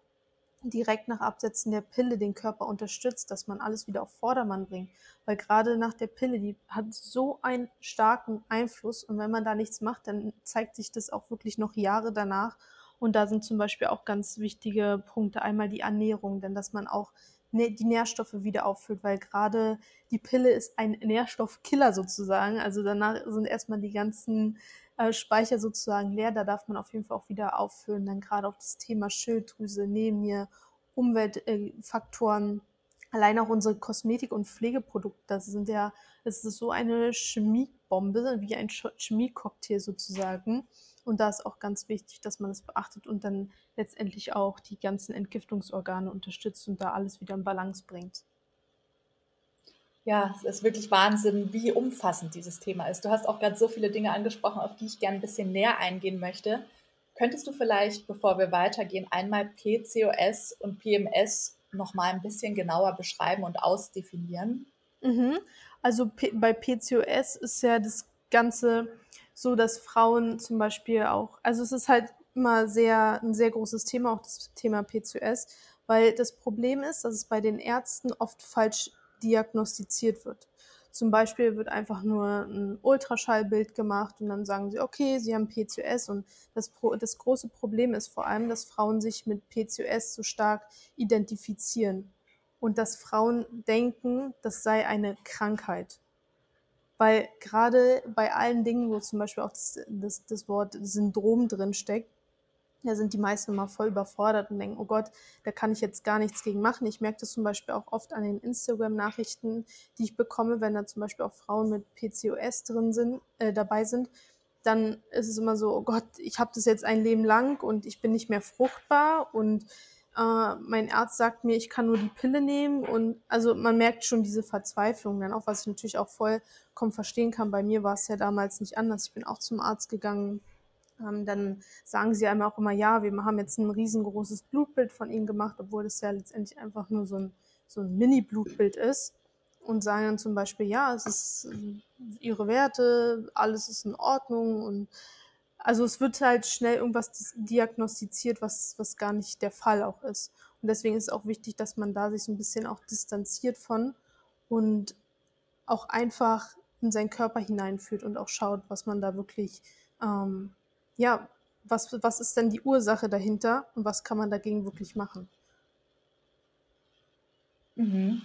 direkt nach Absetzen der Pille den Körper unterstützt, dass man alles wieder auf Vordermann bringt. Weil gerade nach der Pille, die hat so einen starken Einfluss und wenn man da nichts macht, dann zeigt sich das auch wirklich noch Jahre danach. Und da sind zum Beispiel auch ganz wichtige Punkte. Einmal die Ernährung, denn dass man auch die Nährstoffe wieder auffüllt, weil gerade die Pille ist ein Nährstoffkiller sozusagen. Also danach sind erstmal die ganzen äh, Speicher sozusagen leer. Da darf man auf jeden Fall auch wieder auffüllen. Dann gerade auch das Thema Schilddrüse, neben mir Umweltfaktoren. Allein auch unsere Kosmetik- und Pflegeprodukte, das sind ja, es ist so eine Chemiebombe, wie ein Chemiecocktail sozusagen. Und da ist auch ganz wichtig, dass man das beachtet und dann letztendlich auch die ganzen Entgiftungsorgane unterstützt und da alles wieder in Balance bringt. Ja, es ist wirklich Wahnsinn, wie umfassend dieses Thema ist. Du hast auch gerade so viele Dinge angesprochen, auf die ich gerne ein bisschen näher eingehen möchte. Könntest du vielleicht, bevor wir weitergehen, einmal PCOS und PMS noch mal ein bisschen genauer beschreiben und ausdefinieren? Mhm. Also P bei PCOS ist ja das Ganze so, dass Frauen zum Beispiel auch, also es ist halt immer sehr ein sehr großes Thema, auch das Thema PCOS, weil das Problem ist, dass es bei den Ärzten oft falsch diagnostiziert wird. Zum Beispiel wird einfach nur ein Ultraschallbild gemacht und dann sagen sie, okay, sie haben PCOS und das, das große Problem ist vor allem, dass Frauen sich mit PCOS so stark identifizieren und dass Frauen denken, das sei eine Krankheit. Weil gerade bei allen Dingen, wo zum Beispiel auch das, das, das Wort Syndrom drin steckt, da sind die meisten immer voll überfordert und denken, oh Gott, da kann ich jetzt gar nichts gegen machen. Ich merke das zum Beispiel auch oft an den Instagram-Nachrichten, die ich bekomme, wenn da zum Beispiel auch Frauen mit PCOS drin sind, äh, dabei sind. Dann ist es immer so, oh Gott, ich habe das jetzt ein Leben lang und ich bin nicht mehr fruchtbar und äh, mein Arzt sagt mir, ich kann nur die Pille nehmen und also man merkt schon diese Verzweiflung dann auch, was ich natürlich auch vollkommen verstehen kann. Bei mir war es ja damals nicht anders. Ich bin auch zum Arzt gegangen, ähm, dann sagen sie einem auch immer, ja, wir haben jetzt ein riesengroßes Blutbild von ihnen gemacht, obwohl das ja letztendlich einfach nur so ein, so ein Mini-Blutbild ist. und sagen dann zum Beispiel, ja, es ist äh, ihre Werte, alles ist in Ordnung und also es wird halt schnell irgendwas diagnostiziert, was, was gar nicht der Fall auch ist. Und deswegen ist es auch wichtig, dass man da sich so ein bisschen auch distanziert von und auch einfach in seinen Körper hineinführt und auch schaut, was man da wirklich, ähm, ja, was, was ist denn die Ursache dahinter und was kann man dagegen wirklich machen. Mhm.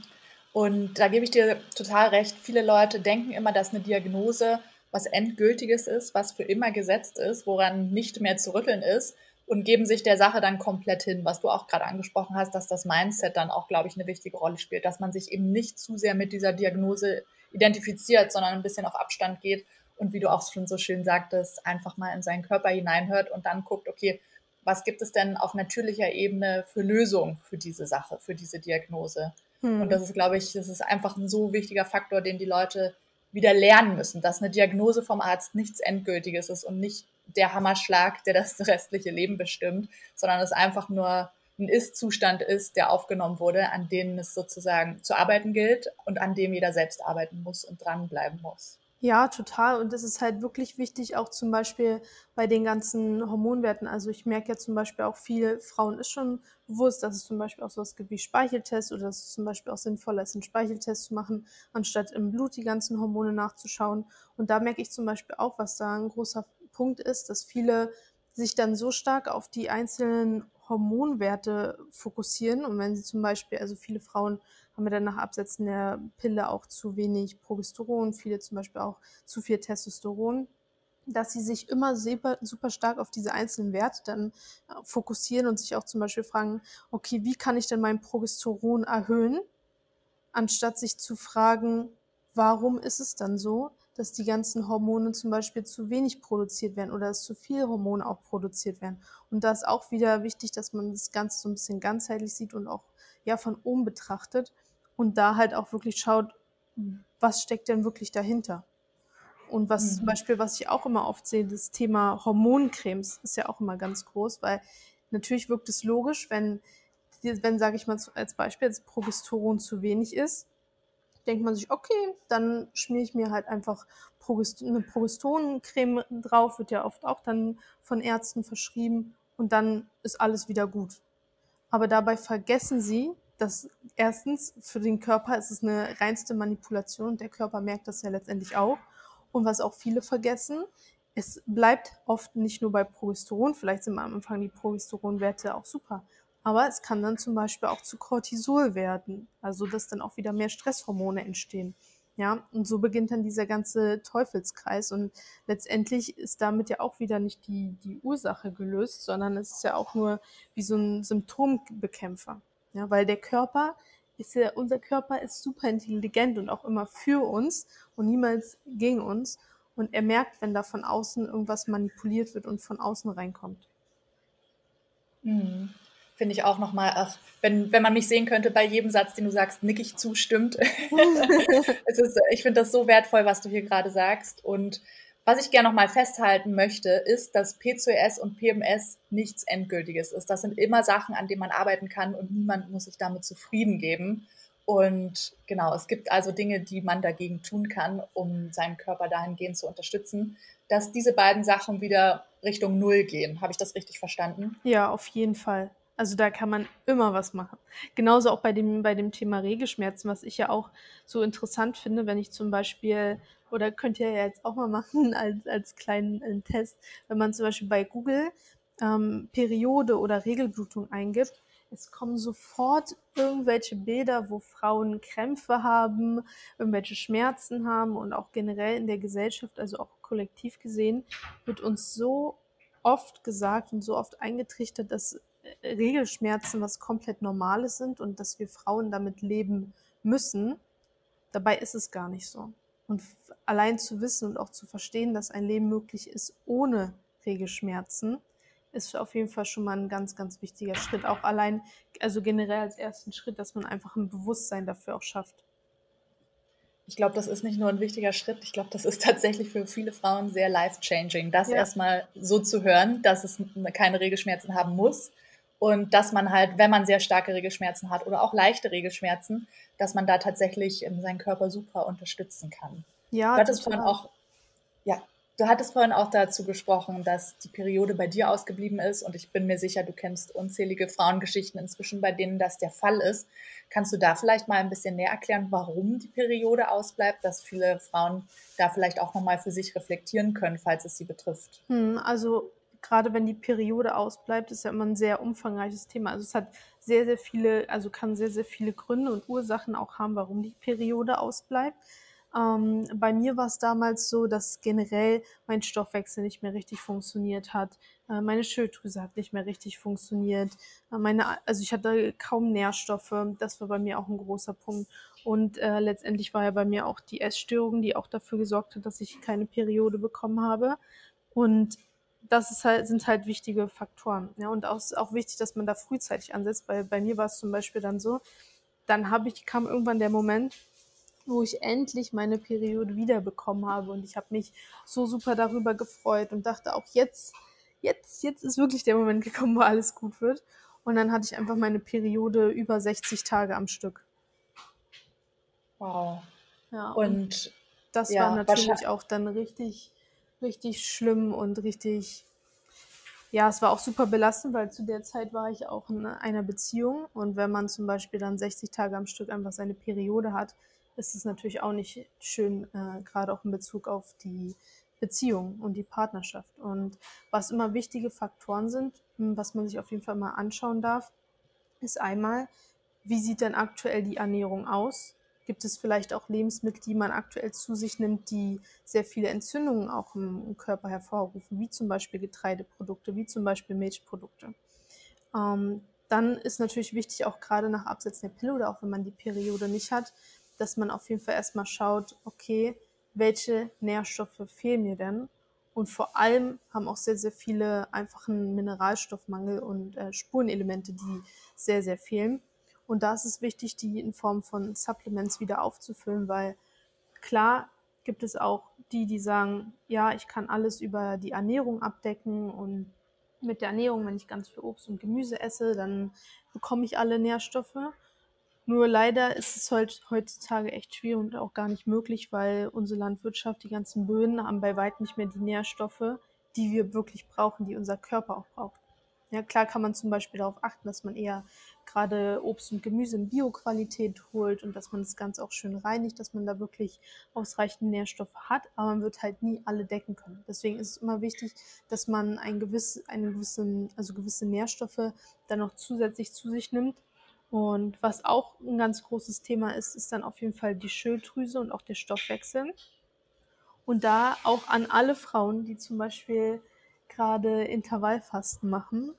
Und da gebe ich dir total recht. Viele Leute denken immer, dass eine Diagnose was Endgültiges ist, was für immer gesetzt ist, woran nicht mehr zu rütteln ist und geben sich der Sache dann komplett hin, was du auch gerade angesprochen hast, dass das Mindset dann auch, glaube ich, eine wichtige Rolle spielt, dass man sich eben nicht zu sehr mit dieser Diagnose identifiziert, sondern ein bisschen auf Abstand geht und wie du auch schon so schön sagtest, einfach mal in seinen Körper hineinhört und dann guckt, okay, was gibt es denn auf natürlicher Ebene für Lösungen für diese Sache, für diese Diagnose? Hm. Und das ist, glaube ich, das ist einfach ein so wichtiger Faktor, den die Leute wieder lernen müssen, dass eine Diagnose vom Arzt nichts Endgültiges ist und nicht der Hammerschlag, der das [laughs] restliche Leben bestimmt, sondern es einfach nur ein Ist-Zustand ist, der aufgenommen wurde, an dem es sozusagen zu arbeiten gilt und an dem jeder selbst arbeiten muss und dranbleiben muss. Ja, total. Und das ist halt wirklich wichtig, auch zum Beispiel bei den ganzen Hormonwerten. Also ich merke ja zum Beispiel auch viel Frauen ist schon bewusst, dass es zum Beispiel auch sowas gibt wie Speicheltest oder dass es zum Beispiel auch sinnvoller ist, einen Speicheltest zu machen, anstatt im Blut die ganzen Hormone nachzuschauen. Und da merke ich zum Beispiel auch, was da ein großer Punkt ist, dass viele sich dann so stark auf die einzelnen Hormonwerte fokussieren. Und wenn sie zum Beispiel, also viele Frauen haben wir dann nach Absetzen der Pille auch zu wenig Progesteron, viele zum Beispiel auch zu viel Testosteron, dass sie sich immer super, super stark auf diese einzelnen Werte dann äh, fokussieren und sich auch zum Beispiel fragen, okay, wie kann ich denn mein Progesteron erhöhen, anstatt sich zu fragen, warum ist es dann so, dass die ganzen Hormone zum Beispiel zu wenig produziert werden oder dass zu viele Hormone auch produziert werden. Und da ist auch wieder wichtig, dass man das Ganze so ein bisschen ganzheitlich sieht und auch ja von oben betrachtet und da halt auch wirklich schaut, was steckt denn wirklich dahinter. Und was mhm. zum Beispiel, was ich auch immer oft sehe, das Thema Hormoncremes ist ja auch immer ganz groß, weil natürlich wirkt es logisch, wenn, wenn sage ich mal als Beispiel, das Progesteron zu wenig ist, denkt man sich, okay, dann schmiere ich mir halt einfach Progest eine Progesteroncreme drauf, wird ja oft auch dann von Ärzten verschrieben und dann ist alles wieder gut. Aber dabei vergessen sie, dass erstens für den Körper ist es eine reinste Manipulation. Der Körper merkt das ja letztendlich auch. Und was auch viele vergessen, es bleibt oft nicht nur bei Progesteron, vielleicht sind am Anfang die Progesteronwerte auch super, aber es kann dann zum Beispiel auch zu Cortisol werden, also dass dann auch wieder mehr Stresshormone entstehen. Ja, und so beginnt dann dieser ganze Teufelskreis und letztendlich ist damit ja auch wieder nicht die, die Ursache gelöst, sondern es ist ja auch nur wie so ein Symptombekämpfer. Ja, weil der Körper ist ja, unser Körper ist super intelligent und auch immer für uns und niemals gegen uns. Und er merkt, wenn da von außen irgendwas manipuliert wird und von außen reinkommt. Mhm. Finde ich auch nochmal, ach, wenn, wenn man mich sehen könnte bei jedem Satz, den du sagst, nick ich zustimmt. [laughs] es ist, ich finde das so wertvoll, was du hier gerade sagst. Und was ich gerne noch mal festhalten möchte, ist, dass PCOS und PMS nichts Endgültiges ist. Das sind immer Sachen, an denen man arbeiten kann und niemand muss sich damit zufrieden geben. Und genau, es gibt also Dinge, die man dagegen tun kann, um seinen Körper dahingehend zu unterstützen, dass diese beiden Sachen wieder Richtung Null gehen. Habe ich das richtig verstanden? Ja, auf jeden Fall. Also da kann man immer was machen. Genauso auch bei dem, bei dem Thema Regelschmerzen, was ich ja auch so interessant finde, wenn ich zum Beispiel oder könnt ihr ja jetzt auch mal machen [laughs] als, als kleinen äh, Test, wenn man zum Beispiel bei Google ähm, Periode oder Regelblutung eingibt, es kommen sofort irgendwelche Bilder, wo Frauen Krämpfe haben, irgendwelche Schmerzen haben und auch generell in der Gesellschaft, also auch kollektiv gesehen, wird uns so oft gesagt und so oft eingetrichtert, dass äh, Regelschmerzen was komplett Normales sind und dass wir Frauen damit leben müssen. Dabei ist es gar nicht so. Und allein zu wissen und auch zu verstehen, dass ein Leben möglich ist ohne Regelschmerzen, ist auf jeden Fall schon mal ein ganz, ganz wichtiger Schritt. Auch allein, also generell als ersten Schritt, dass man einfach ein Bewusstsein dafür auch schafft. Ich glaube, das ist nicht nur ein wichtiger Schritt. Ich glaube, das ist [laughs] tatsächlich für viele Frauen sehr life-changing, das ja. erstmal so zu hören, dass es keine Regelschmerzen haben muss Und dass man halt, wenn man sehr starke Regelschmerzen hat oder auch leichte Regelschmerzen, dass man da tatsächlich ähm, seinen Körper super unterstützen kann. Ja, du hattest vorhin auch, ja, du hattest vorhin auch dazu gesprochen, dass die Periode bei dir ausgeblieben ist und ich bin mir sicher, du kennst unzählige Frauengeschichten inzwischen, bei denen das der Fall ist. Kannst du da vielleicht mal ein bisschen näher erklären, warum die Periode ausbleibt, dass viele Frauen da vielleicht auch nochmal für sich reflektieren können, falls es sie betrifft? Hm, also gerade wenn die Periode ausbleibt, ist ja immer ein sehr umfangreiches Thema. Also es hat sehr, sehr viele, also kann sehr, sehr viele Gründe und Ursachen auch haben, warum die Periode ausbleibt. Ähm, bei mir war es damals so, dass generell mein Stoffwechsel nicht mehr richtig funktioniert hat. Äh, meine Schilddrüse hat nicht mehr richtig funktioniert. Äh, meine, also ich hatte kaum Nährstoffe. Das war bei mir auch ein großer Punkt. Und äh, letztendlich war ja bei mir auch die Essstörung, die auch dafür gesorgt hat, dass ich keine Periode bekommen habe. Und das ist halt, sind halt wichtige Faktoren. Ja, und auch, auch wichtig, dass man da frühzeitig ansetzt, weil bei mir war es zum Beispiel dann so, dann habe ich, kam irgendwann der Moment, wo ich endlich meine Periode wiederbekommen habe und ich habe mich so super darüber gefreut und dachte auch jetzt, jetzt, jetzt ist wirklich der Moment gekommen, wo alles gut wird. Und dann hatte ich einfach meine Periode über 60 Tage am Stück. Wow. Ja, und, und das ja, war natürlich auch dann richtig richtig schlimm und richtig, ja, es war auch super belastend, weil zu der Zeit war ich auch in einer Beziehung und wenn man zum Beispiel dann 60 Tage am Stück einfach seine Periode hat, ist es natürlich auch nicht schön, äh, gerade auch in Bezug auf die Beziehung und die Partnerschaft. Und was immer wichtige Faktoren sind, hm, was man sich auf jeden Fall mal anschauen darf, ist einmal, wie sieht denn aktuell die Ernährung aus? Gibt es vielleicht auch Lebensmittel, die man aktuell zu sich nimmt, die sehr viele Entzündungen auch im, Körper hervorrufen, wie zum Beispiel Getreideprodukte, wie zum Beispiel Milchprodukte? Ähm, dann ist natürlich wichtig, auch gerade nach Absetzen der Pille oder auch wenn man die Periode nicht hat, dass man auf jeden Fall erstmal schaut, okay, welche Nährstoffe fehlen mir denn? Und vor allem haben auch sehr, sehr viele einfach einen Mineralstoffmangel und äh, Spurenelemente, die sehr, sehr fehlen. Und da ist es wichtig, die in Form von Supplements wieder aufzufüllen, weil klar gibt es auch die, die sagen, ja, ich kann alles über die Ernährung abdecken und mit der Ernährung, wenn ich ganz viel Obst und Gemüse esse, dann bekomme ich alle Nährstoffe. Nur leider ist es heutzutage echt schwierig und auch gar nicht möglich, weil unsere Landwirtschaft, die ganzen Böden haben bei weitem nicht mehr die Nährstoffe, die wir wirklich brauchen, die unser Körper auch braucht. Ja, klar kann man zum Beispiel darauf achten, dass man eher gerade Obst und Gemüse in Bioqualität holt und dass man das Ganze auch schön reinigt, dass man da wirklich ausreichend Nährstoffe hat, aber man wird halt nie alle decken können. Deswegen ist es immer wichtig, dass man ein gewiss, einen gewissen, also gewisse Nährstoffe dann noch zusätzlich zu sich nimmt. Und was auch ein ganz großes Thema ist, ist dann auf jeden Fall die Schilddrüse und auch der Stoffwechsel. Und da auch an alle Frauen, die zum Beispiel gerade Intervallfasten machen,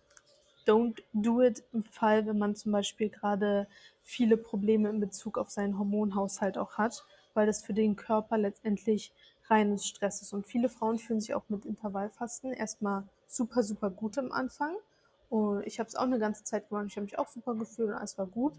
don't do it im Fall, wenn man zum Beispiel gerade viele Probleme in Bezug auf seinen Hormonhaushalt auch hat, weil das für den Körper letztendlich reines Stress ist. Und viele Frauen fühlen sich auch mit Intervallfasten erstmal super, super gut am Anfang. Und ich habe es auch eine ganze Zeit gemacht. Ich habe mich auch super gefühlt und alles war gut.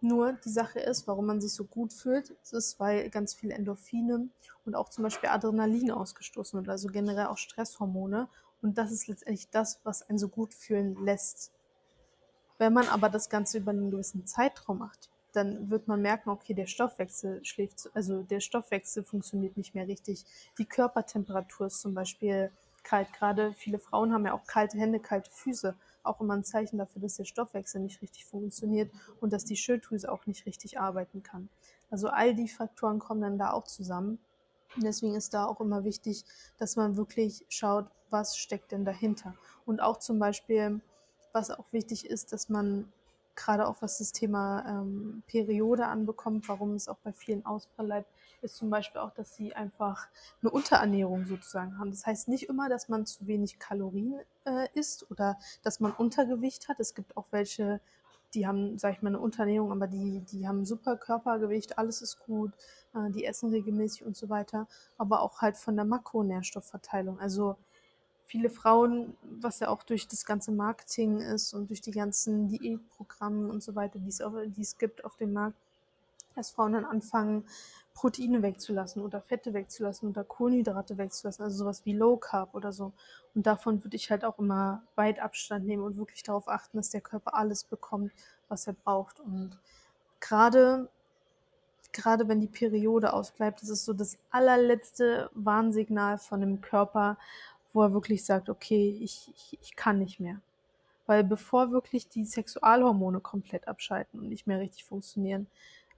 Nur die Sache ist, warum man sich so gut fühlt, ist, weil ganz viele Endorphine und auch zum Beispiel Adrenalin ausgestoßen wird, also generell auch Stresshormone. Und das ist letztendlich das, was einen so gut fühlen lässt. Wenn man aber das Ganze über einen gewissen Zeitraum macht, dann wird man merken, okay, der Stoffwechsel schläft, also der Stoffwechsel funktioniert nicht mehr richtig. Die Körpertemperatur ist zum Beispiel kalt. Gerade viele Frauen haben ja auch kalte Hände, kalte Füße. Auch immer ein Zeichen dafür, dass der Stoffwechsel nicht richtig funktioniert und dass die Schilddrüse auch nicht richtig arbeiten kann. Also all die Faktoren kommen dann da auch zusammen. Und deswegen ist da auch immer wichtig, dass man wirklich schaut, was steckt denn dahinter. Und auch zum Beispiel, was auch wichtig ist, dass man gerade auch was das Thema ähm, Periode anbekommt, warum es auch bei vielen Ausfall bleibt, ist zum Beispiel auch, dass sie einfach eine Unterernährung sozusagen haben. Das heißt nicht immer, dass man zu wenig Kalorien äh, isst oder dass man Untergewicht hat. Es gibt auch welche, die haben, sag ich mal, eine Unterernährung, aber die, die haben super Körpergewicht, alles ist gut, äh, die essen regelmäßig und so weiter, aber auch halt von der Makronährstoffverteilung. Also viele Frauen, was ja auch durch das ganze Marketing ist und durch die ganzen Diätprogramme und so weiter, die es, auch, die es gibt auf dem Markt, dass Frauen dann anfangen, Proteine wegzulassen oder Fette wegzulassen oder Kohlenhydrate wegzulassen, also sowas wie Low Carb oder so. Und davon würde ich halt auch immer weit Abstand nehmen und wirklich darauf achten, dass der Körper alles bekommt, was er braucht. Und gerade, gerade wenn die Periode ausbleibt, das ist so das allerletzte Warnsignal von dem Körper, wo er wirklich sagt, okay, ich, ich, ich kann nicht mehr. Weil bevor wirklich die Sexualhormone komplett abschalten und nicht mehr richtig funktionieren,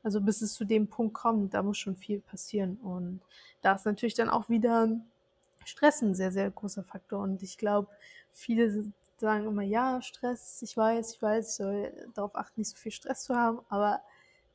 also bis es zu dem Punkt kommt, da muss schon viel passieren. Und da ist natürlich dann auch wieder Stress ein sehr, sehr großer Faktor. Und ich glaube, viele sagen immer, ja, Stress, ich weiß, ich weiß, ich soll darauf achten, nicht so viel Stress zu haben, aber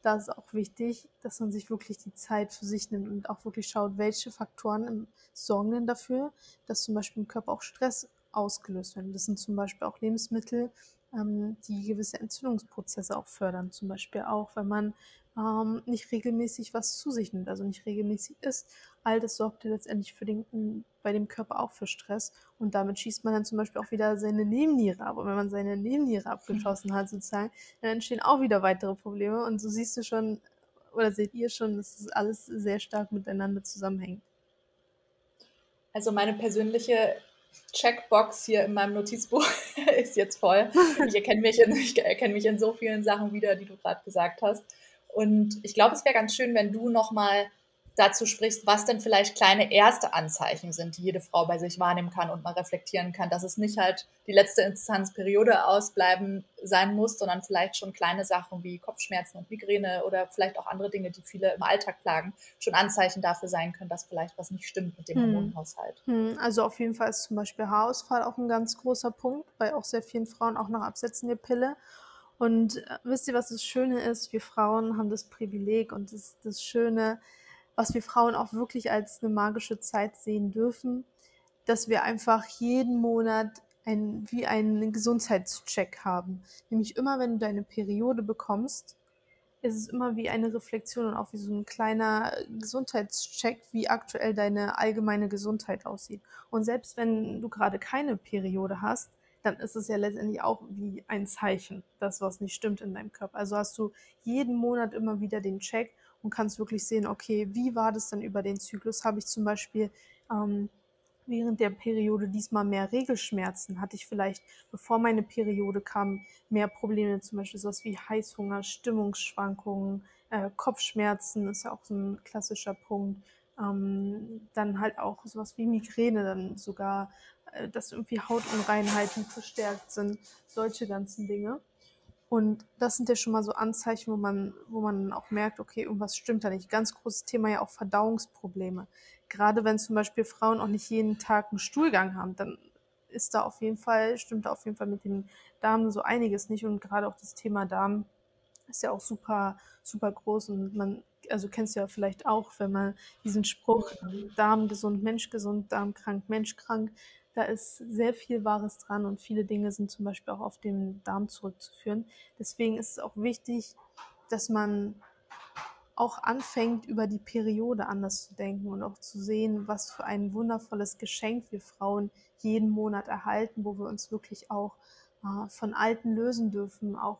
da ist auch wichtig, dass man sich wirklich die Zeit für sich nimmt und auch wirklich schaut, welche Faktoren sorgen denn dafür, dass zum Beispiel im Körper auch Stress ausgelöst werden. Das sind zum Beispiel auch Lebensmittel, ähm, die gewisse Entzündungsprozesse auch fördern. Zum Beispiel auch, wenn man ähm, nicht regelmäßig was zu sich nimmt, also nicht regelmäßig isst. All das sorgt ja letztendlich für den, bei dem Körper auch für Stress. Und damit schießt man dann zum Beispiel auch wieder seine Nebenniere ab. Und wenn man seine Nebenniere [laughs] abgeschossen hat, sozusagen, dann entstehen auch wieder weitere Probleme. Und so siehst du schon, oder seht ihr schon, dass das alles sehr stark miteinander zusammenhängt. Also meine persönliche Checkbox hier in meinem Notizbuch [laughs] ist jetzt voll. [laughs] Ich erkenne mich, in, ich erkenne mich in so vielen Sachen wieder, die du gerade gesagt hast. Und ich glaube, es wäre ganz schön, wenn du nochmal dazu sprichst, was denn vielleicht kleine erste Anzeichen sind, die jede Frau bei sich wahrnehmen kann und mal reflektieren kann, dass es nicht halt die letzte Instanzperiode ausbleiben sein muss, sondern vielleicht schon kleine Sachen wie Kopfschmerzen und Migräne oder vielleicht auch andere Dinge, die viele im Alltag plagen, schon Anzeichen dafür sein können, dass vielleicht was nicht stimmt mit dem hm. Hormonhaushalt. Hm. Also auf jeden Fall ist zum Beispiel Haarausfall auch ein ganz großer Punkt, bei auch sehr vielen Frauen auch nach Absetzen der Pille. Und äh, wisst ihr, was das Schöne ist? Wir Frauen haben das Privileg und das, das Schöne, was wir Frauen auch wirklich als eine magische Zeit sehen dürfen, dass wir einfach jeden Monat ein, wie einen Gesundheitscheck haben. Nämlich immer, wenn du deine Periode bekommst, ist es immer wie eine Reflexion und auch wie so ein kleiner Gesundheitscheck, wie aktuell deine allgemeine Gesundheit aussieht. Und selbst wenn du gerade keine Periode hast, dann ist es ja letztendlich auch wie ein Zeichen, das was nicht stimmt in deinem Körper. Also hast du jeden Monat immer wieder den Check und kannst wirklich sehen, okay, wie war das dann über den Zyklus? Habe ich zum Beispiel ähm, während der Periode diesmal mehr Regelschmerzen? Hatte ich vielleicht, bevor meine Periode kam, mehr Probleme, zum Beispiel sowas wie Heißhunger, Stimmungsschwankungen, äh, Kopfschmerzen ist ja auch so ein klassischer Punkt. Ähm, dann halt auch sowas wie Migräne, dann sogar dass irgendwie Hautunreinheiten verstärkt sind, solche ganzen Dinge. Und das sind ja schon mal so Anzeichen, wo man, wo man auch merkt, okay, irgendwas stimmt da nicht. Ganz großes Thema ja auch Verdauungsprobleme. Gerade wenn zum Beispiel Frauen auch nicht jeden Tag einen Stuhlgang haben, dann ist da auf jeden Fall, stimmt da auf jeden Fall mit den Darm so einiges nicht. Und gerade auch das Thema Darm ist ja auch super, super groß. Und man, also kennst du ja vielleicht auch, wenn man diesen Spruch, Darm gesund, Mensch gesund, Darm krank, Mensch krank, da ist sehr viel Wahres dran und viele Dinge sind zum Beispiel auch auf den Darm zurückzuführen. Deswegen ist es auch wichtig, dass man auch anfängt, über die Periode anders zu denken und auch zu sehen, was für ein wundervolles Geschenk wir Frauen jeden Monat erhalten, wo wir uns wirklich auch äh, von Alten lösen dürfen, auch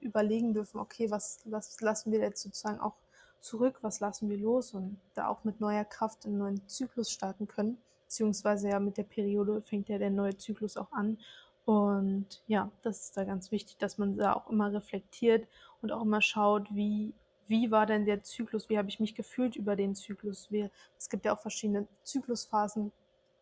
überlegen dürfen, okay, was, was lassen wir jetzt sozusagen auch zurück, was lassen wir los und da auch mit neuer Kraft einen neuen Zyklus starten können beziehungsweise ja mit der Periode fängt ja der neue Zyklus auch an. Und ja, das ist da ganz wichtig, dass man da auch immer reflektiert und auch immer schaut, wie, wie war denn der Zyklus, wie habe ich mich gefühlt über den Zyklus. Wie, es gibt ja auch verschiedene Zyklusphasen.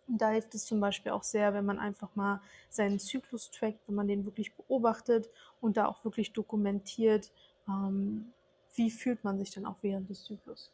Und da hilft es zum Beispiel auch sehr, wenn man einfach mal seinen Zyklus trackt, wenn man den wirklich beobachtet und da auch wirklich dokumentiert, ähm, wie fühlt man sich denn auch während des Zyklus.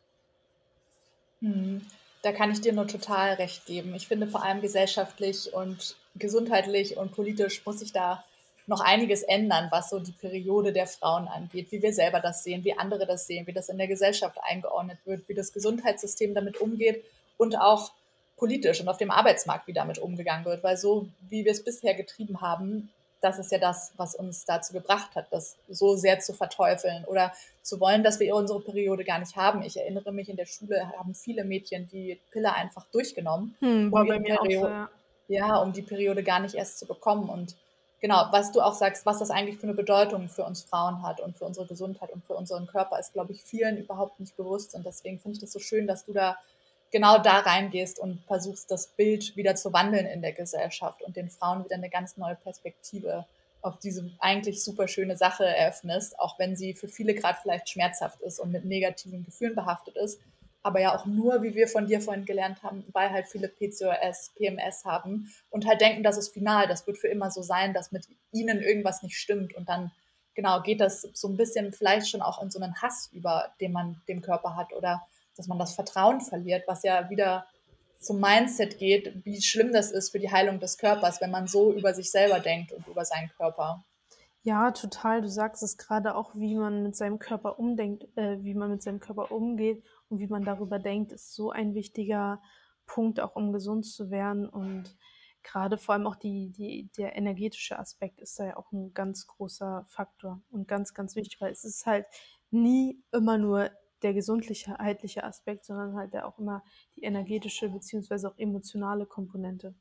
Mhm. Da kann ich dir nur total recht geben. Ich finde vor allem gesellschaftlich und gesundheitlich und politisch muss sich da noch einiges ändern, was so die Periode der Frauen angeht, wie wir selber das sehen, wie andere das sehen, wie das in der Gesellschaft eingeordnet wird, wie das Gesundheitssystem damit umgeht und auch politisch und auf dem Arbeitsmarkt, wie damit umgegangen wird. Weil so, wie wir es bisher getrieben haben, das ist ja das, was uns dazu gebracht hat, das so sehr zu verteufeln oder zu wollen, dass wir unsere Periode gar nicht haben. Ich erinnere mich, in der Schule haben viele Mädchen die Pille einfach durchgenommen, hm, um, ihre Periode, so, ja. ja. um die Periode gar nicht erst zu bekommen. Und genau, was du auch sagst, was das eigentlich für eine Bedeutung für uns Frauen hat und für unsere Gesundheit und für unseren Körper, ist, glaube ich, vielen überhaupt nicht bewusst. Und deswegen finde ich das so schön, dass du da genau da reingehst und versuchst, das Bild wieder zu wandeln in der Gesellschaft und den Frauen wieder eine ganz neue Perspektive auf diese eigentlich super schöne Sache eröffnest, auch wenn sie für viele gerade vielleicht schmerzhaft ist und mit negativen Gefühlen behaftet ist aber ja auch nur, wie wir von dir vorhin gelernt haben, weil halt viele PCOS, PMS haben und halt denken, das ist final, das wird für immer so sein, dass mit ihnen irgendwas nicht stimmt und dann genau geht das so ein bisschen vielleicht schon auch in so einen Hass über, den man dem Körper hat oder dass man das Vertrauen verliert, was ja wieder zum Mindset geht, wie schlimm das ist für die Heilung des Körpers, wenn man so über sich selber denkt und über seinen Körper. Ja, total. Du sagst es gerade auch, wie man mit seinem Körper umdenkt, äh, wie man mit seinem Körper umgeht und wie man darüber denkt, ist so ein wichtiger Punkt, auch um gesund zu werden. Und gerade vor allem auch die, die, der energetische Aspekt ist da ja auch ein ganz großer Faktor und ganz, ganz wichtig, weil es ist halt nie immer nur der gesundliche, heitliche Aspekt, sondern halt auch immer die energetische beziehungsweise auch emotionale Komponente.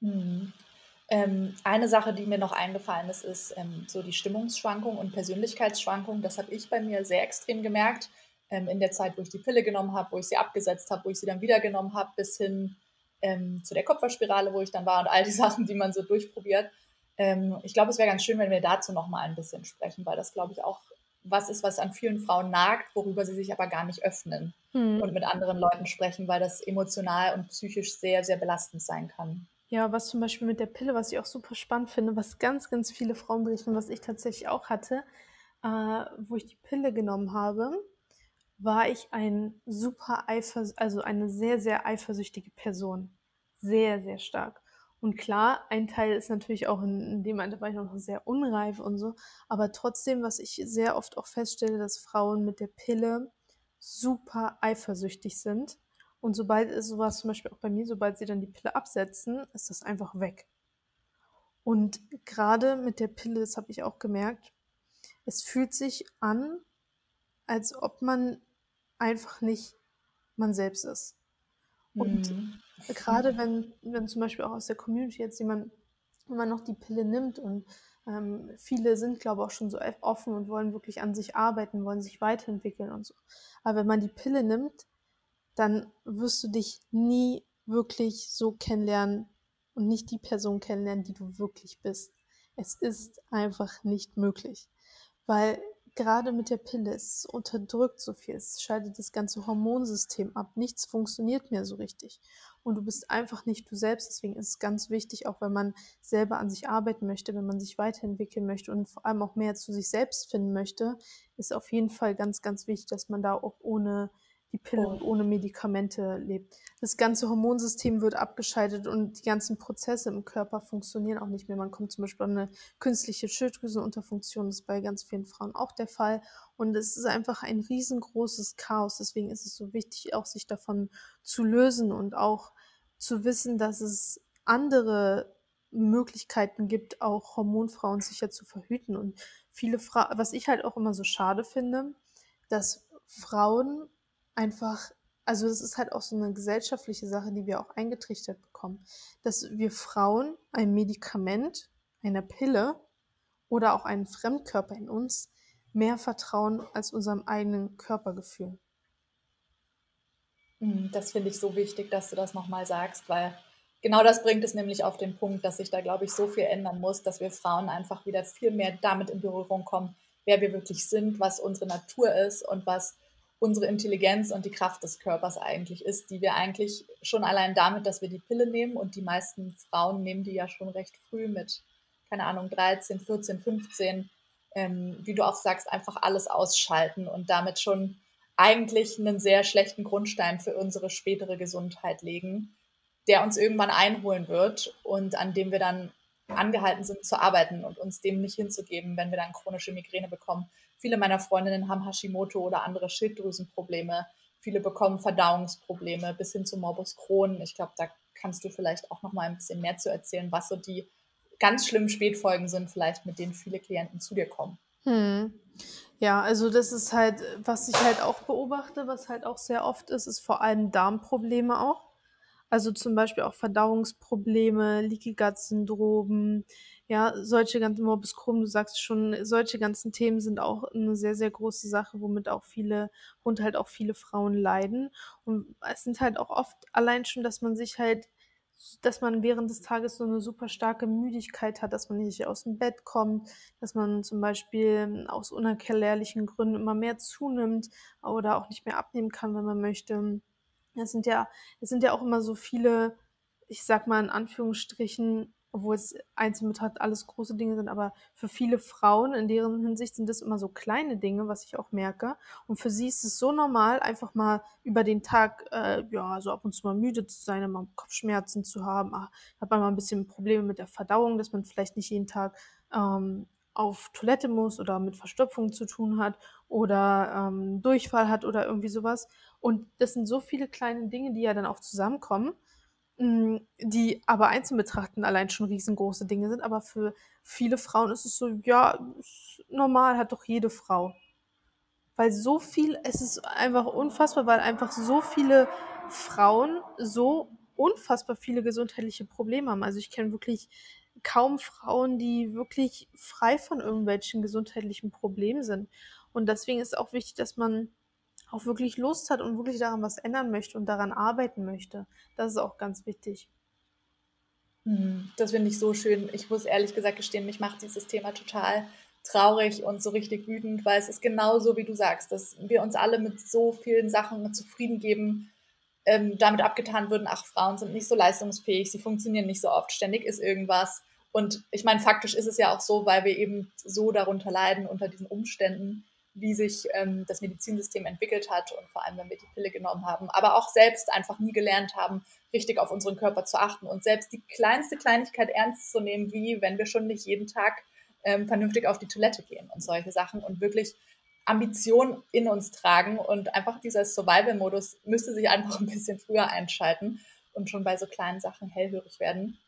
Mhm. Ähm, eine Sache, die mir noch eingefallen ist, ist ähm, so die Stimmungsschwankung und Persönlichkeitsschwankung. Das habe ich bei mir sehr extrem gemerkt ähm, in der Zeit, wo ich die Pille genommen habe, wo ich sie abgesetzt habe, wo ich sie dann wieder genommen habe, bis hin ähm, zu der Kupferspirale, wo ich dann war und all die [laughs] Sachen, die man so durchprobiert. Ähm, ich glaube, es wäre ganz schön, wenn wir dazu noch mal ein bisschen sprechen, weil das, glaube ich, auch was ist, was an vielen Frauen nagt, worüber sie sich aber gar nicht öffnen hm. und mit anderen Leuten sprechen, weil das emotional und psychisch sehr, sehr belastend sein kann. Ja, was zum Beispiel mit der Pille, was ich auch super spannend finde, was ganz, ganz viele Frauen berichten, was ich tatsächlich auch hatte, äh, wo ich die Pille genommen habe, war ich ein super eifers also eine sehr, sehr eifersüchtige Person. Sehr, sehr stark. Und klar, ein Teil ist natürlich auch in, in dem Alter war ich noch sehr unreif und so, aber trotzdem, was ich sehr oft auch feststelle, dass Frauen mit der Pille super eifersüchtig sind. Und sobald es sowas zum Beispiel auch bei mir, sobald sie dann die Pille absetzen, ist das einfach weg. Und gerade mit der Pille, das habe ich auch gemerkt, es fühlt sich an, als ob man einfach nicht man selbst ist. Und mhm. Gerade wenn, wenn zum Beispiel auch aus der Community jetzt jemand immer noch die Pille nimmt und ähm, viele sind, glaube ich, auch schon so offen und wollen wirklich an sich arbeiten, wollen sich weiterentwickeln und so. Aber wenn man die Pille nimmt, dann wirst du dich nie wirklich so kennenlernen und nicht die Person kennenlernen, die du wirklich bist. Es ist einfach nicht möglich, weil gerade mit der Pille, es unterdrückt so viel, es schaltet das ganze Hormonsystem ab, nichts funktioniert mehr so richtig. Und du bist einfach nicht du selbst. Deswegen ist es ganz wichtig, auch wenn man selber an sich arbeiten möchte, wenn man sich weiterentwickeln möchte und vor allem auch mehr zu sich selbst finden möchte, ist auf jeden Fall ganz, ganz wichtig, dass man da auch ohne die Pille und ohne Medikamente lebt. Das ganze Hormonsystem wird abgeschaltet und die ganzen Prozesse im Körper funktionieren auch nicht mehr. Man kommt zum Beispiel an eine künstliche Schilddrüsenunterfunktion, das ist bei ganz vielen Frauen auch der Fall. Und es ist einfach ein riesengroßes Chaos. Deswegen ist es so wichtig, auch sich davon zu lösen und auch zu wissen, dass es andere Möglichkeiten gibt, auch Hormonfrauen sicher zu verhüten. Und viele Frauen, was ich halt auch immer so schade finde, dass Frauen einfach, also das ist halt auch so eine gesellschaftliche Sache, die wir auch eingetrichtert bekommen, dass wir Frauen ein Medikament, eine Pille oder auch einen Fremdkörper in uns mehr vertrauen als unserem eigenen Körpergefühl. Hm, das finde ich so wichtig, dass du das nochmal sagst, weil genau das bringt es nämlich auf den Punkt, dass sich da, glaube ich, so viel ändern muss, dass wir Frauen einfach wieder viel mehr damit in Berührung kommen, wer wir wirklich sind, was unsere Natur ist und was unsere Intelligenz und die Kraft des Körpers eigentlich ist, die wir eigentlich schon allein damit, dass wir die Pille nehmen und die meisten Frauen nehmen die ja schon recht früh mit, keine Ahnung, 13, 14, 15, ähm, wie du auch sagst, einfach alles ausschalten und damit schon eigentlich einen sehr schlechten Grundstein für unsere spätere Gesundheit legen, der uns irgendwann einholen wird und an dem wir dann angehalten sind zu arbeiten und uns dem nicht hinzugeben, wenn wir dann chronische Migräne bekommen. Viele meiner Freundinnen haben Hashimoto oder andere Schilddrüsenprobleme. Viele bekommen Verdauungsprobleme bis hin zu Morbus Crohn. Ich glaube, da kannst du vielleicht auch noch mal ein bisschen mehr zu erzählen, was so die ganz schlimmen Spätfolgen sind, vielleicht mit denen viele Klienten zu dir kommen. Hm. Ja, also das ist halt, was ich halt auch beobachte, was halt auch sehr oft ist, ist vor allem Darmprobleme auch. Also zum Beispiel auch Verdauungsprobleme, Leaky Gut Syndrom, ja, solche ganzen Morbus Crohn, du sagst schon, solche ganzen Themen sind auch eine sehr, sehr große Sache, womit auch viele, und halt auch viele Frauen leiden. Und es sind halt auch oft allein schon, dass man sich halt dass man während des Tages so eine super starke Müdigkeit hat, dass man nicht aus dem Bett kommt, dass man zum Beispiel aus unerklärlichen Gründen immer mehr zunimmt oder auch nicht mehr abnehmen kann, wenn man möchte. Es sind ja, es sind ja auch immer so viele, ich sag mal in Anführungsstrichen, obwohl es einzeln betrachtet alles große Dinge sind, aber für viele Frauen in deren Hinsicht sind das immer so kleine Dinge, was ich auch merke. Und für sie ist es so normal, einfach mal über den Tag, äh, ja, so ab und zu mal müde zu sein, mal Kopfschmerzen zu haben, ach, hat man mal ein bisschen Probleme mit der Verdauung, dass man vielleicht nicht jeden Tag ähm, auf Toilette muss oder mit Verstopfung zu tun hat oder ähm, Durchfall hat oder irgendwie sowas. Und das sind so viele kleine Dinge, die ja dann auch zusammenkommen die aber einzeln betrachten allein schon riesengroße Dinge sind. Aber für viele Frauen ist es so, ja, normal hat doch jede Frau. Weil so viel, es ist einfach unfassbar, weil einfach so viele Frauen so unfassbar viele gesundheitliche Probleme haben. Also ich kenne wirklich kaum Frauen, die wirklich frei von irgendwelchen gesundheitlichen Problemen sind. Und deswegen ist auch wichtig, dass man auch wirklich Lust hat und wirklich daran was ändern möchte und daran arbeiten möchte. Das ist auch ganz wichtig. Hm, das finde ich so schön. Ich muss ehrlich gesagt gestehen, mich macht dieses Thema total traurig und so richtig wütend, weil es ist genau so, wie du sagst, dass wir uns alle mit so vielen Sachen zufrieden geben, ähm, damit abgetan würden, ach, Frauen sind nicht so leistungsfähig, sie funktionieren nicht so oft, ständig ist irgendwas. Und ich meine, faktisch ist es ja auch so, weil wir eben so darunter leiden, unter diesen Umständen, wie sich ähm, das Medizinsystem entwickelt hat und vor allem, wenn wir die Pille genommen haben, aber auch selbst einfach nie gelernt haben, richtig auf unseren Körper zu achten und selbst die kleinste Kleinigkeit ernst zu nehmen, wie wenn wir schon nicht jeden Tag ähm, vernünftig auf die Toilette gehen und solche Sachen und wirklich Ambition in uns tragen und einfach dieser Survival-Modus müsste sich einfach ein bisschen früher einschalten und schon bei so kleinen Sachen hellhörig werden.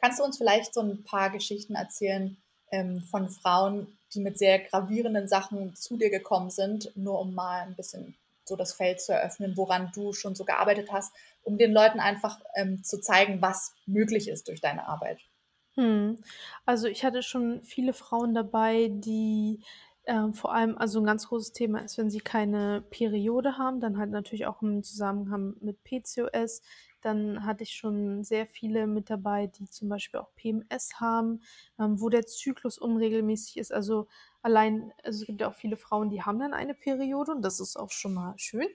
Kannst du uns vielleicht so ein paar Geschichten erzählen ähm, von Frauen, die mit sehr gravierenden Sachen zu dir gekommen sind, nur um mal ein bisschen so das Feld zu eröffnen, woran du schon so gearbeitet hast, um den Leuten einfach ähm, zu zeigen, was möglich ist durch deine Arbeit. Hm. Also ich hatte schon viele Frauen dabei, die äh, vor allem, also ein ganz großes Thema ist, wenn sie keine Periode haben, dann halt natürlich auch im Zusammenhang mit PCOS, dann hatte ich schon sehr viele mit dabei, die zum Beispiel auch PMS haben, ähm, wo der Zyklus unregelmäßig ist. Also allein, also es gibt ja auch viele Frauen, die haben dann eine Periode und das ist auch schon mal schön.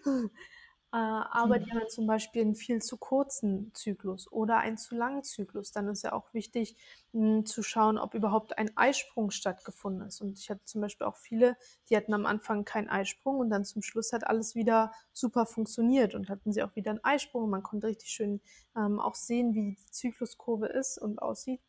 Äh, aber die haben zum Beispiel einen viel zu kurzen Zyklus oder einen zu langen Zyklus. Dann ist ja auch wichtig mh, hm, zu schauen, ob überhaupt ein Eisprung stattgefunden ist. Und ich hatte zum Beispiel auch viele, die hatten am Anfang keinen Eisprung und dann zum Schluss hat alles wieder super funktioniert und hatten sie auch wieder einen Eisprung. Man konnte richtig schön ähm, auch sehen, wie die Zykluskurve ist und aussieht.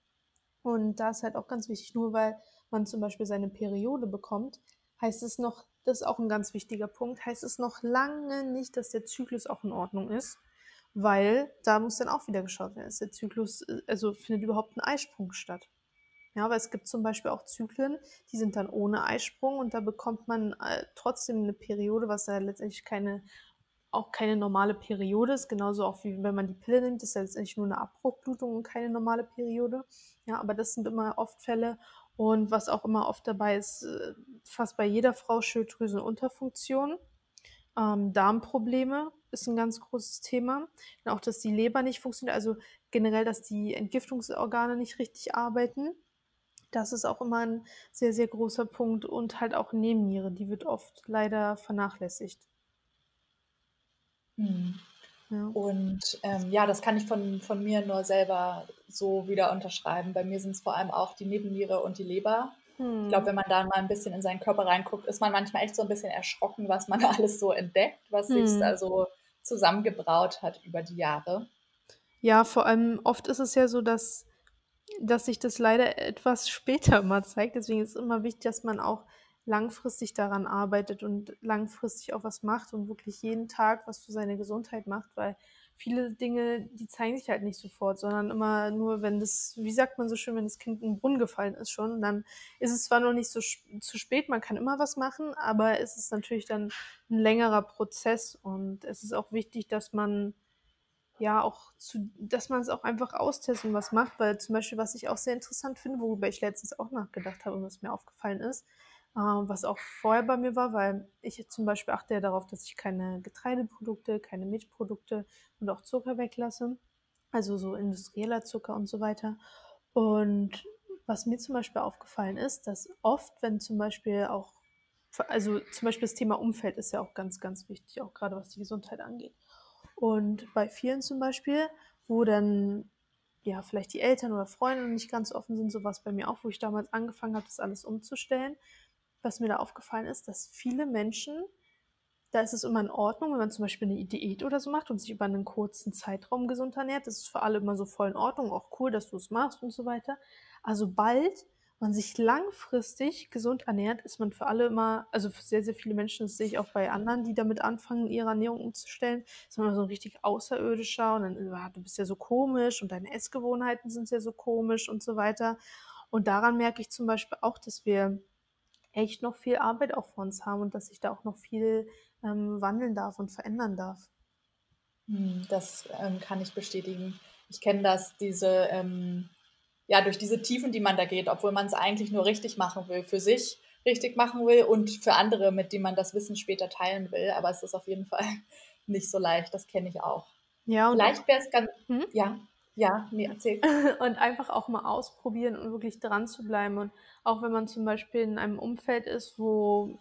Und da ist halt auch ganz wichtig, nur weil man zum Beispiel seine Periode bekommt, heißt es noch das ist auch ein ganz wichtiger Punkt, heißt es noch lange nicht, dass der Zyklus auch in Ordnung ist, weil da muss dann auch wieder geschaut werden, ist der Zyklus, äh, also findet überhaupt ein Eisprung statt. Ja, aber es gibt zum Beispiel auch Zyklen, die sind dann ohne Eisprung und da bekommt man äh, trotzdem eine Periode, was ja letztendlich keine, auch keine normale Periode ist, genauso auch wie wenn man die Pille nimmt, ist ja letztendlich nur eine Abbruchblutung und keine normale Periode. Ja, aber das sind immer oft Fälle und was auch immer oft dabei ist, äh, fast bei jeder Frau Schilddrüsenunterfunktion. Ähm, Darmprobleme ist ein ganz großes Thema. Und auch, dass die Leber nicht funktioniert, also generell, dass die Entgiftungsorgane nicht richtig arbeiten. Das ist auch immer ein sehr, sehr großer Punkt. Und halt auch Nebenniere, die wird oft leider vernachlässigt. Hm. Ja. Und ähm, ja, das kann ich von, von mir nur selber so wieder unterschreiben. Bei mir sind es vor allem auch die Nebenniere und die Leber. Hm. Ich glaube, wenn man da mal ein bisschen in seinen Körper reinguckt, ist man manchmal echt so ein bisschen erschrocken, was man [laughs] alles so entdeckt, was hm. sich da so zusammengebraut hat über die Jahre. Ja, vor allem oft ist es ja so, dass, dass sich das leider etwas später mal zeigt. Deswegen ist es immer wichtig, dass man auch langfristig daran arbeitet und langfristig auch was macht und wirklich jeden Tag was für seine Gesundheit macht, weil viele Dinge, die zeigen sich halt nicht sofort, sondern immer nur, wenn das, wie sagt man so schön, wenn das Kind in den Brunnen gefallen ist schon, dann ist es zwar noch nicht so zu spät, man kann immer was machen, aber es ist natürlich dann ein längerer Prozess und es ist auch wichtig, dass man ja auch zu, dass man es auch einfach austestet und was macht, weil zum Beispiel, was ich auch sehr interessant finde, worüber ich letztens auch nachgedacht habe und was mir aufgefallen ist, was auch vorher bei mir war, weil ich zum Beispiel achte ja darauf, dass ich keine Getreideprodukte, keine Milchprodukte und auch Zucker weglasse, also so industrieller Zucker und so weiter. Und was mir zum Beispiel aufgefallen ist, dass oft, wenn zum Beispiel auch, also zum Beispiel das Thema Umfeld ist ja auch ganz, ganz wichtig, auch gerade was die Gesundheit angeht. Und bei vielen zum Beispiel, wo dann ja vielleicht die Eltern oder Freunde nicht ganz offen sind, so was bei mir auch, wo ich damals angefangen habe, das alles umzustellen, was mir da aufgefallen ist, dass viele Menschen, da ist es immer in Ordnung, wenn man zum Beispiel eine Diät oder so macht und sich über einen kurzen Zeitraum gesund ernährt. Das ist für alle immer so voll in Ordnung, auch cool, dass du es machst und so weiter. Also bald man sich langfristig gesund ernährt, ist man für alle immer, also für sehr, sehr viele Menschen, das sehe ich auch bei anderen, die damit anfangen, ihre Ernährung umzustellen, ist man so ein richtig außerirdischer und dann, ah, du bist ja so komisch und deine Essgewohnheiten sind ja so komisch und so weiter. Und daran merke ich zum Beispiel auch, dass wir echt noch viel Arbeit auch vor uns haben und dass sich da auch noch viel ähm, wandeln darf und verändern darf. Hm, das ähm, kann ich bestätigen. Ich kenne das, diese ähm, ja, durch diese Tiefen, die man da geht, obwohl man es eigentlich nur richtig machen will, für sich richtig machen will und für andere, mit denen man das Wissen später teilen will. Aber es ist auf jeden Fall [laughs] nicht so leicht, das kenne ich auch. Ja, und Vielleicht wäre es ganz, hm? ja, ja, nee, erzähl. [laughs] und einfach auch mal ausprobieren und wirklich dran zu bleiben. Und auch wenn man zum Beispiel in einem Umfeld ist, wo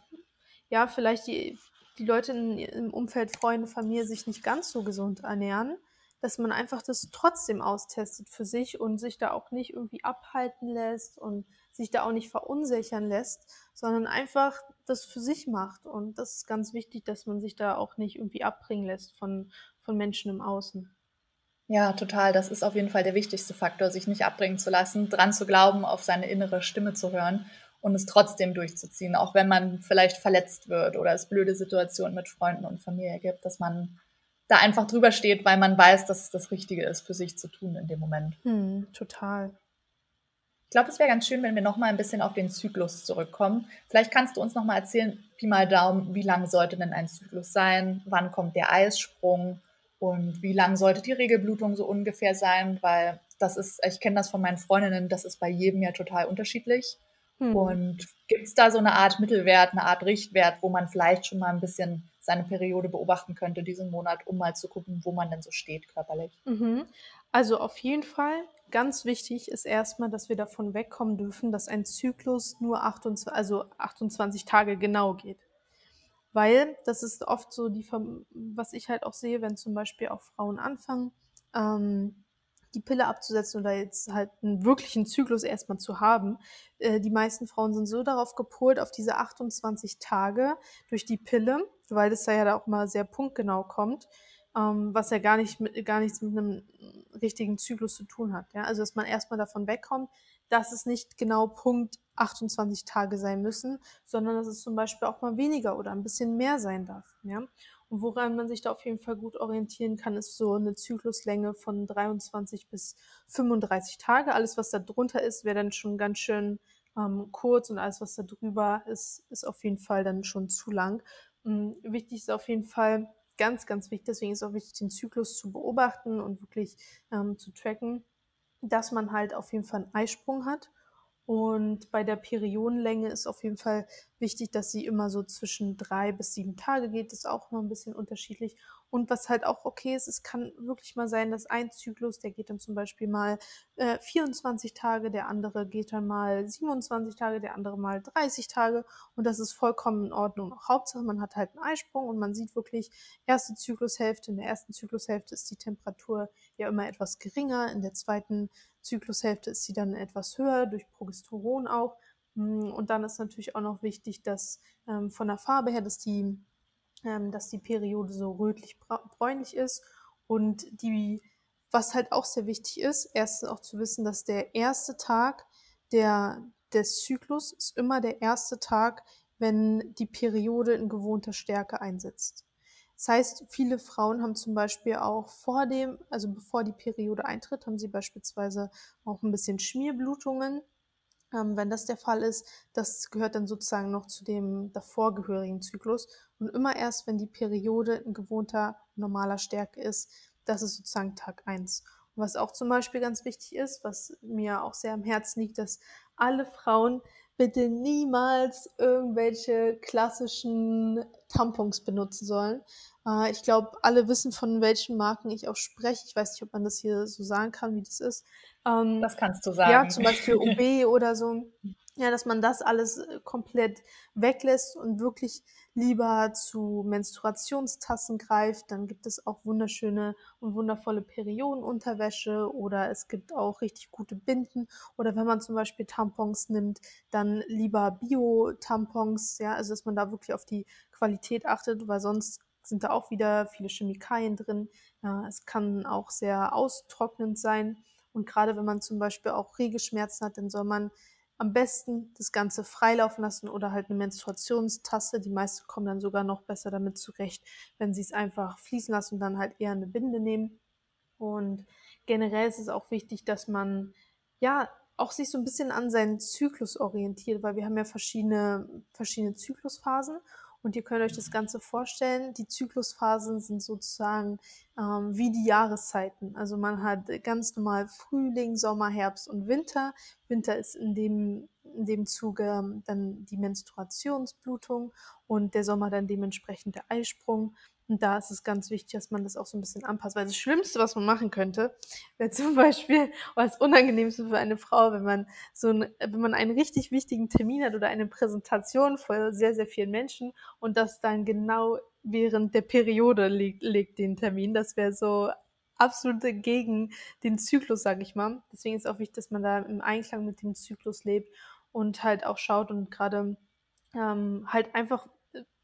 ja vielleicht die, die Leute im Umfeld, Freunde, Familie sich nicht ganz so gesund ernähren, dass man einfach das trotzdem austestet für sich und sich da auch nicht irgendwie abhalten lässt und sich da auch nicht verunsichern lässt, sondern einfach das für sich macht. Und das ist ganz wichtig, dass man sich da auch nicht irgendwie abbringen lässt von, von Menschen im Außen. Ja, total. Das ist auf jeden Fall der wichtigste Faktor, sich nicht abbringen zu lassen, dran zu glauben, auf seine innere Stimme zu hören und es trotzdem durchzuziehen, auch wenn man vielleicht verletzt wird oder es blöde Situationen mit Freunden und Familie gibt, dass man da einfach drüber steht, weil man weiß, dass es das Richtige ist, für sich zu tun in dem Moment. Hm, total. Ich glaube, es wäre ganz schön, wenn wir noch mal ein bisschen auf den Zyklus zurückkommen. Vielleicht kannst du uns noch mal erzählen, Pi mal Daumen, wie lang sollte denn ein Zyklus sein? Wann kommt der Eissprung? Und wie lang sollte die Regelblutung so ungefähr sein? Weil das ist, ich kenne das von meinen Freundinnen, das ist bei jedem ja total unterschiedlich. Hm. Und gibt es da so eine Art Mittelwert, eine Art Richtwert, wo man vielleicht schon mal ein bisschen seine Periode beobachten könnte diesen Monat, um mal zu gucken, wo man denn so steht körperlich? Mhm. Also auf jeden Fall ganz wichtig ist erstmal, dass wir davon wegkommen dürfen, dass ein Zyklus nur 28, also 28 Tage genau geht. Weil das ist oft so, die, was ich halt auch sehe, wenn zum Beispiel auch Frauen anfangen, ähm, die Pille abzusetzen oder jetzt halt einen wirklichen Zyklus erstmal zu haben. Äh, die meisten Frauen sind so darauf gepolt, auf diese 28 Tage durch die Pille, weil das da ja auch mal sehr punktgenau kommt, ähm, was ja gar, nicht mit, gar nichts mit einem richtigen Zyklus zu tun hat. Ja? Also dass man erstmal davon wegkommt, dass es nicht genau Punkt 28 Tage sein müssen, sondern dass es zum Beispiel auch mal weniger oder ein bisschen mehr sein darf. Ja? Und woran man sich da auf jeden Fall gut orientieren kann, ist so eine Zykluslänge von 23 bis 35 Tage. Alles, was da drunter ist, wäre dann schon ganz schön ähm, kurz und alles, was da drüber ist, ist auf jeden Fall dann schon zu lang. Ähm, wichtig ist auf jeden Fall, ganz, ganz wichtig, deswegen ist es auch wichtig, den Zyklus zu beobachten und wirklich ähm, zu tracken, dass man halt auf jeden Fall einen Eisprung hat und bei der Periodenlänge ist auf jeden Fall wichtig, dass sie immer so zwischen drei bis sieben Tage geht. Das ist auch noch ein bisschen unterschiedlich. Und was halt auch okay ist, es kann wirklich mal sein, dass ein Zyklus, der geht dann zum Beispiel mal äh, 24 Tage, der andere geht dann mal 27 Tage, der andere mal 30 Tage. Und das ist vollkommen in Ordnung. Hauptsache, man hat halt einen Eisprung und man sieht wirklich, erste Zyklushälfte, in der ersten Zyklushälfte ist die Temperatur ja immer etwas geringer, in der zweiten Zyklushälfte ist sie dann etwas höher, durch Progesteron auch. Mm, und dann ist natürlich auch noch wichtig, dass ähm, von der Farbe her, dass die, ähm, dass die Periode so rötlich-bräunlich ist. Und die, was halt auch sehr wichtig ist, erstens auch zu wissen, dass der erste Tag der, des Zyklus ist immer der erste Tag, wenn die Periode in gewohnter Stärke einsetzt. Das heißt, viele Frauen haben zum Beispiel auch vor dem, also bevor die Periode eintritt, haben sie beispielsweise auch ein bisschen Schmierblutungen. Ähm, wenn das der Fall ist, das gehört dann sozusagen noch zu dem davorgehörigen Zyklus. Und immer erst, wenn die Periode in gewohnter normaler Stärke ist, das ist sozusagen Tag 1. Und was auch zum Beispiel ganz wichtig ist, was mir auch sehr am Herzen liegt, dass alle Frauen bitte niemals irgendwelche klassischen Tampons benutzen sollen. Äh, ich glaube, alle wissen, von welchen Marken ich auch spreche. Ich weiß nicht, ob man das hier so sagen kann, wie das ist. Ähm, das kannst du sagen. Ja, zum Beispiel [laughs] OB oder so. Ja, dass man das alles äh, komplett weglässt und wirklich lieber zu Menstruationstassen greift. Dann gibt es auch wunderschöne und wundervolle Periodenunterwäsche oder es gibt auch richtig gute Binden. Oder wenn man zum Beispiel Tampons nimmt, dann lieber Bio-Tampons, ja, also dass man da wirklich auf die Qualität achtet, weil sonst sind da auch wieder viele Chemikalien drin. Ja, es kann auch sehr austrocknend sein. Und gerade wenn man zum Beispiel auch Regelschmerzen hat, dann soll man am besten das Ganze freilaufen lassen oder halt eine Menstruationstasse. Die meisten kommen dann sogar noch besser damit zurecht, wenn sie es einfach fließen lassen und dann halt eher eine Binde nehmen. Und generell ist es auch wichtig, dass man ja auch sich so ein bisschen an seinen Zyklus orientiert, weil wir haben ja verschiedene, verschiedene Zyklusphasen und ihr könnt euch das Ganze vorstellen, die Zyklusphasen sind sozusagen ähm, wie die Jahreszeiten. Also man hat ganz normal Frühling, Sommer, Herbst und Winter. Winter ist in dem, in dem Zuge ähm, dann die Menstruationsblutung und der Sommer dann dementsprechend der Eisprung. Und da ist es ganz wichtig, dass man das auch so ein bisschen anpasst. Weil das Schlimmste, was man machen könnte, wäre zum [laughs] Beispiel, oder das Unangenehmste für eine Frau, wenn man so ein, wenn man einen richtig wichtigen Termin hat oder eine Präsentation vor sehr, sehr vielen Menschen und das dann genau während der Periode legt, legt den Termin. Das wäre so absolut gegen den Zyklus, sage ich mal. Deswegen ist auch wichtig, dass man da im Einklang mit dem Zyklus lebt und halt auch schaut und gerade ähm, halt einfach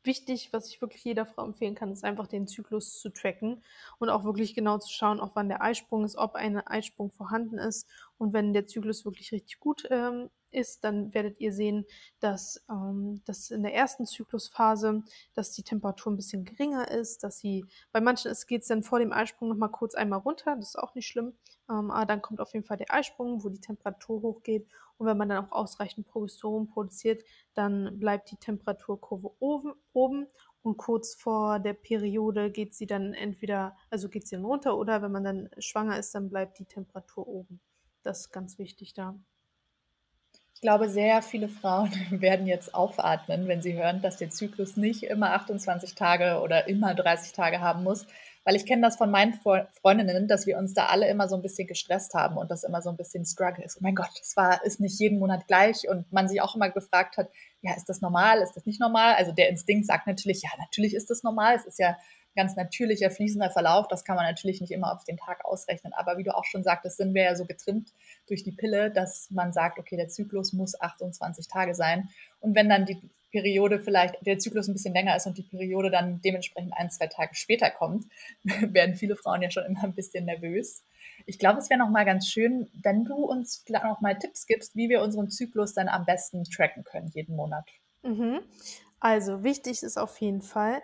wichtig, was ich wirklich jeder Frau empfehlen kann, ist einfach den Zyklus zu tracken und auch wirklich genau zu schauen, auch wann der Eisprung ist, ob ein Eisprung vorhanden ist. Und wenn der Zyklus wirklich richtig gut ähm, ist, dann werdet ihr sehen, dass, ähm, dass in der ersten Zyklusphase, dass die Temperatur ein bisschen geringer ist, dass sie, bei manchen geht es dann vor dem Eisprung nochmal kurz einmal runter, das ist auch nicht schlimm, ähm, aber dann kommt auf jeden Fall der Eisprung, wo die Temperatur hochgeht und wenn man dann auch ausreichend Progesteron produziert, dann bleibt die Temperaturkurve oben, oben und kurz vor der Periode geht sie dann entweder, also geht sie dann runter oder wenn man dann schwanger ist, dann bleibt die Temperatur oben. Das ist ganz wichtig da. Ich glaube, sehr viele Frauen [laughs] werden jetzt aufatmen, wenn sie hören, dass der Zyklus nicht immer 28 Tage oder immer 30 Tage haben muss. Weil ich kenne das von meinen Freundinnen, dass wir uns da alle immer so ein bisschen gestresst haben und das immer so ein bisschen Struggle ist. Oh mein Gott, das war, ist nicht jeden Monat gleich und man sich auch immer gefragt hat, ja, ist das normal, ist das nicht normal? Also der Instinkt sagt natürlich, ja, natürlich ist das normal. Es ist ja ganz natürlicher, fließender Verlauf. Das kann man natürlich nicht immer auf den Tag ausrechnen. Aber wie du auch schon sagtest, sind wir ja so getrimmt durch die Pille, dass man sagt, okay, der Zyklus muss 28 Tage sein. Und wenn dann die Periode vielleicht, der Zyklus ein bisschen länger ist und die Periode dann dementsprechend ein, zwei Tage später kommt, [laughs] werden viele Frauen ja schon immer ein bisschen nervös. Ich glaube, es wäre noch mal ganz schön, wenn du uns vielleicht noch mal Tipps gibst, wie wir unseren Zyklus dann am besten tracken können jeden Monat. Mhm. Also wichtig ist auf jeden Fall,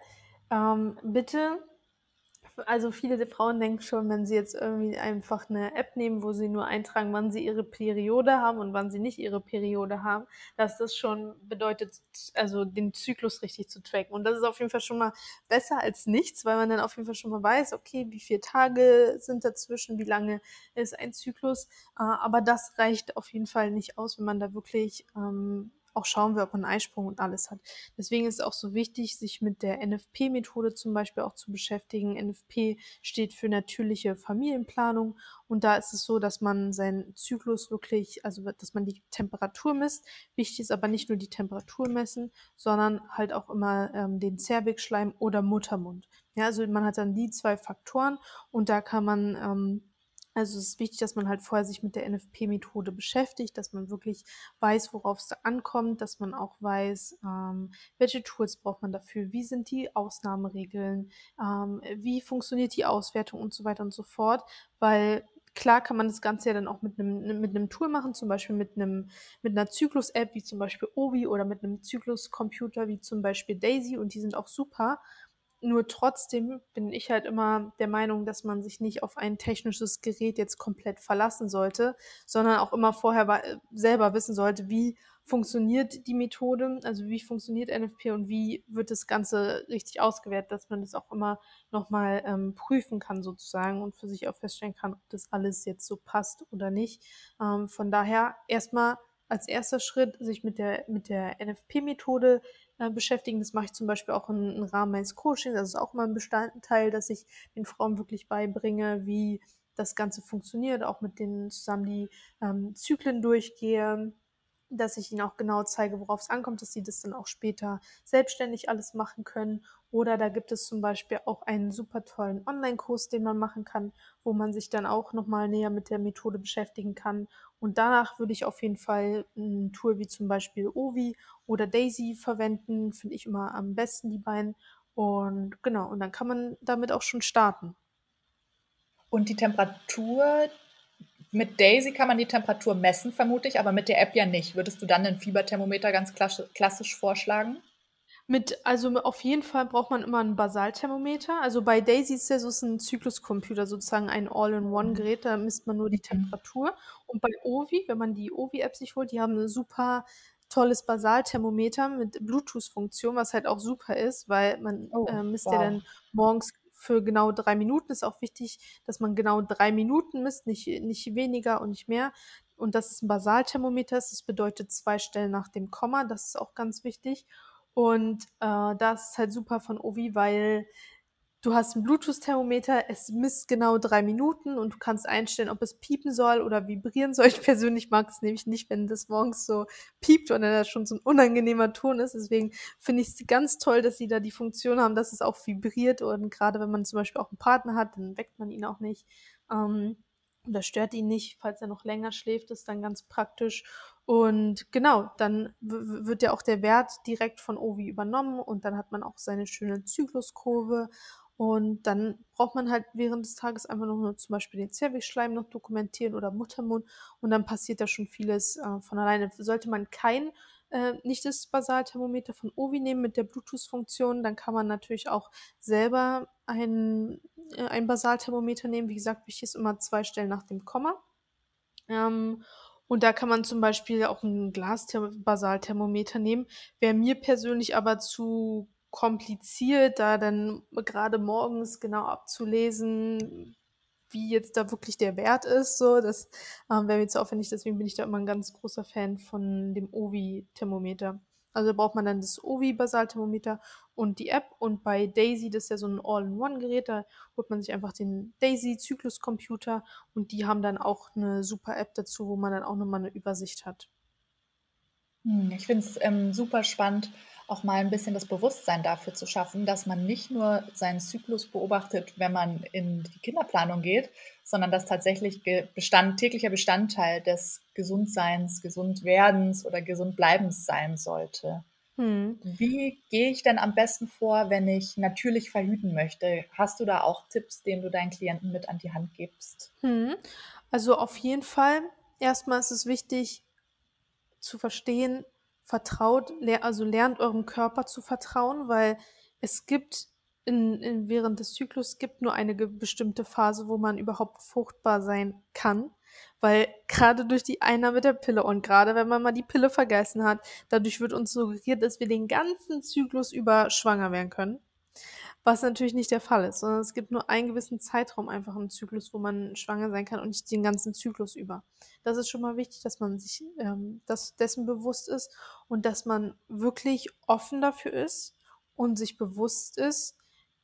ähm, bitte, also viele Frauen denken schon, wenn sie jetzt irgendwie einfach eine App nehmen, wo sie nur eintragen, wann sie ihre Periode haben und wann sie nicht ihre Periode haben, dass das schon bedeutet, also den Zyklus richtig zu tracken. Und das ist auf jeden Fall schon mal besser als nichts, weil man dann auf jeden Fall schon mal weiß, okay, wie viele Tage sind dazwischen, wie lange ist ein Zyklus. Äh, aber das reicht auf jeden Fall nicht aus, wenn man da wirklich ähm, auch schauen wir, ob man Eisprung und alles hat. Deswegen ist es auch so wichtig, sich mit der NFP-Methode zum Beispiel auch zu beschäftigen. NFP steht für natürliche Familienplanung und da ist es so, dass man seinen Zyklus wirklich, also dass man die Temperatur misst. Wichtig ist aber nicht nur die Temperatur messen, sondern halt auch immer ähm, den Zervixschleim oder Muttermund. Ja, also man hat dann die zwei Faktoren und da kann man ähm, also es ist wichtig, dass man halt vorher sich mit der NFP-Methode beschäftigt, dass man wirklich weiß, worauf es da ankommt, dass man auch weiß, ähm, welche Tools braucht man dafür, wie sind die Ausnahmeregeln, ähm, wie funktioniert die Auswertung und so weiter und so fort, weil klar kann man das Ganze ja dann auch mit einem, mit einem Tool machen, zum Beispiel mit einem, mit einer Zyklus-App wie zum Beispiel Obi oder mit einem Zyklus-Computer wie zum Beispiel Daisy und die sind auch super. Nur trotzdem bin ich halt immer der Meinung, dass man sich nicht auf ein technisches Gerät jetzt komplett verlassen sollte, sondern auch immer vorher selber wissen sollte, wie funktioniert die Methode, also wie funktioniert NFP und wie wird das Ganze richtig ausgewertet, dass man das auch immer nochmal ähm, prüfen kann sozusagen und für sich auch feststellen kann, ob das alles jetzt so passt oder nicht. Ähm, von daher erstmal als erster Schritt sich mit der, mit der NFP-Methode äh, beschäftigen. Das mache ich zum Beispiel auch im, im Rahmen meines Coachings. Das ist auch mal ein Bestandteil, dass ich den Frauen wirklich beibringe, wie das Ganze funktioniert, auch mit denen zusammen die ähm, Zyklen durchgehe, dass ich ihnen auch genau zeige, worauf es ankommt, dass sie das dann auch später selbstständig alles machen können. Oder da gibt es zum Beispiel auch einen super tollen Online-Kurs, den man machen kann, wo man sich dann auch nochmal näher mit der Methode beschäftigen kann. Und danach würde ich auf jeden Fall ein Tool wie zum Beispiel Ovi oder Daisy verwenden. Finde ich immer am besten die beiden. Und genau, und dann kann man damit auch schon starten. Und die Temperatur, mit Daisy kann man die Temperatur messen, vermute ich, aber mit der App ja nicht. Würdest du dann ein Fieberthermometer ganz klassisch vorschlagen? Mit, also auf jeden Fall braucht man immer ein Basalthermometer. Also bei Daisy ist ja so ist ein Zykluscomputer, sozusagen ein All-in-One-Gerät, da misst man nur die mhm. Temperatur. Und bei Ovi, wenn man die Ovi-App sich holt, die haben ein super tolles Basalthermometer mit Bluetooth-Funktion, was halt auch super ist, weil man oh, äh, misst wow. ja dann morgens für genau drei Minuten. Ist auch wichtig, dass man genau drei Minuten misst, nicht, nicht weniger und nicht mehr. Und dass es ein Basalthermometer ist, das bedeutet zwei Stellen nach dem Komma. Das ist auch ganz wichtig. Und äh, das ist halt super von Ovi, weil du hast ein Bluetooth-Thermometer, es misst genau drei Minuten und du kannst einstellen, ob es piepen soll oder vibrieren soll. Ich [laughs] persönlich mag es nämlich nicht, wenn das morgens so piept und dann schon so ein unangenehmer Ton ist. Deswegen finde ich es ganz toll, dass sie da die Funktion haben, dass es auch vibriert und gerade wenn man zum Beispiel auch einen Partner hat, dann weckt man ihn auch nicht. Ähm, das stört ihn nicht, falls er noch länger schläft, ist dann ganz praktisch. Und genau, dann wird ja auch der Wert direkt von Ovi übernommen und dann hat man auch seine schöne Zykluskurve und dann braucht man halt während des Tages einfach noch nur zum Beispiel den Zervixschleim noch dokumentieren oder Muttermund und dann passiert da schon vieles äh, von alleine. Sollte man kein äh, nicht das Basalthermometer von Ovi nehmen mit der Bluetooth-Funktion, dann kann man natürlich auch selber ein, äh, ein Basalthermometer nehmen. Wie gesagt, wichtig ist immer zwei Stellen nach dem Komma. Ähm, und da kann man zum Beispiel auch ein Glas-Basalthermometer nehmen. Wäre mir persönlich aber zu kompliziert, da dann gerade morgens genau abzulesen, wie jetzt da wirklich der Wert ist. So, das ähm, wäre mir zu aufwendig, deswegen bin ich da immer ein ganz großer Fan von dem Ovi-Thermometer. Also braucht man dann das Ovi-Basalthermometer und die App. Und bei Daisy, das ist ja so ein All-in-One-Gerät, da holt man sich einfach den Daisy-Zyklus-Computer und die haben dann auch eine super App dazu, wo man dann auch nochmal eine Übersicht hat. Hm, ich finde es ähm, super spannend, auch mal ein bisschen das Bewusstsein dafür zu schaffen, dass man nicht nur seinen Zyklus beobachtet, wenn man in die Kinderplanung geht, sondern dass tatsächlich Bestand, täglicher Bestandteil des Gesundseins, Gesundwerdens oder Gesundbleibens sein sollte. Hm. Wie gehe ich denn am besten vor, wenn ich natürlich verhüten möchte? Hast du da auch Tipps, den du deinen Klienten mit an die Hand gibst? Hm. Also auf jeden Fall, erstmal ist es wichtig zu verstehen, vertraut, also lernt eurem Körper zu vertrauen, weil es gibt in, in, während des Zyklus gibt nur eine bestimmte Phase, wo man überhaupt fruchtbar sein kann. Weil gerade durch die Einnahme der Pille und gerade wenn man mal die Pille vergessen hat, dadurch wird uns suggeriert, dass wir den ganzen Zyklus über schwanger werden können was natürlich nicht der Fall ist, sondern es gibt nur einen gewissen Zeitraum einfach im Zyklus, wo man schwanger sein kann und nicht den ganzen Zyklus über. Das ist schon mal wichtig, dass man sich ähm, das, dessen bewusst ist und dass man wirklich offen dafür ist und sich bewusst ist,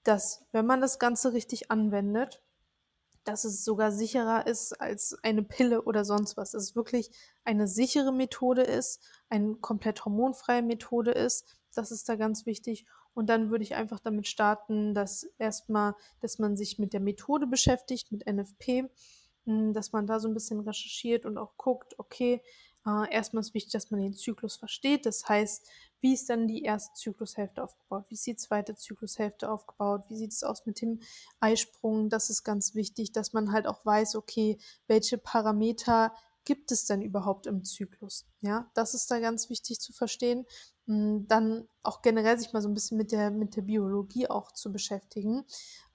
dass wenn man das Ganze richtig anwendet, dass es sogar sicherer ist als eine Pille oder sonst was. Dass es wirklich eine sichere Methode ist, eine komplett hormonfreie Methode ist. Das ist da ganz wichtig. Und dann würde ich einfach damit starten, dass erstmal, dass man sich mit der Methode beschäftigt, mit NFP, hm, dass man da so ein bisschen recherchiert und auch guckt, okay, äh, erstmal ist wichtig, dass man den Zyklus versteht. Das heißt, wie ist dann die erste Zyklushälfte aufgebaut? Wie ist die zweite Zyklushälfte aufgebaut? Wie sieht es aus mit dem Eisprung? Das ist ganz wichtig, dass man halt auch weiß, okay, welche Parameter gibt es denn überhaupt im Zyklus? Ja, das ist da ganz wichtig zu verstehen dann auch generell sich mal so ein bisschen mit der, mit der Biologie auch zu beschäftigen.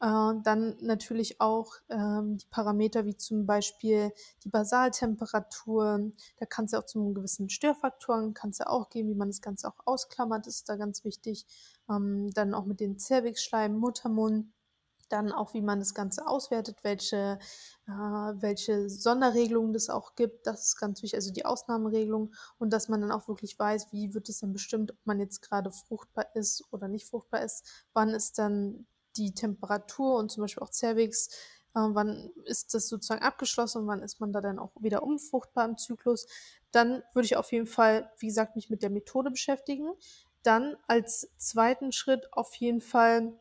Äh, dann natürlich auch ähm, die Parameter wie zum Beispiel die Basaltemperatur. Da kann es ja auch zu gewissen Störfaktoren, kann es ja auch gehen, wie man das Ganze auch ausklammert, ist da ganz wichtig. Ähm, dann auch mit den Zervixschleim, Muttermund dann auch, wie man das Ganze auswertet, welche, äh, welche Sonderregelungen das auch gibt. Das ist ganz wichtig, also die Ausnahmeregelung und dass man dann auch wirklich weiß, wie wird es denn bestimmt, ob man jetzt gerade fruchtbar ist oder nicht fruchtbar ist. Wann ist dann die Temperatur und zum Beispiel auch Cervix, äh, wann ist das sozusagen abgeschlossen und wann ist man da dann auch wieder unfruchtbar im Zyklus. Dann würde ich auf jeden Fall, wie gesagt, mich mit der Methode beschäftigen. Dann als zweiten Schritt auf jeden Fall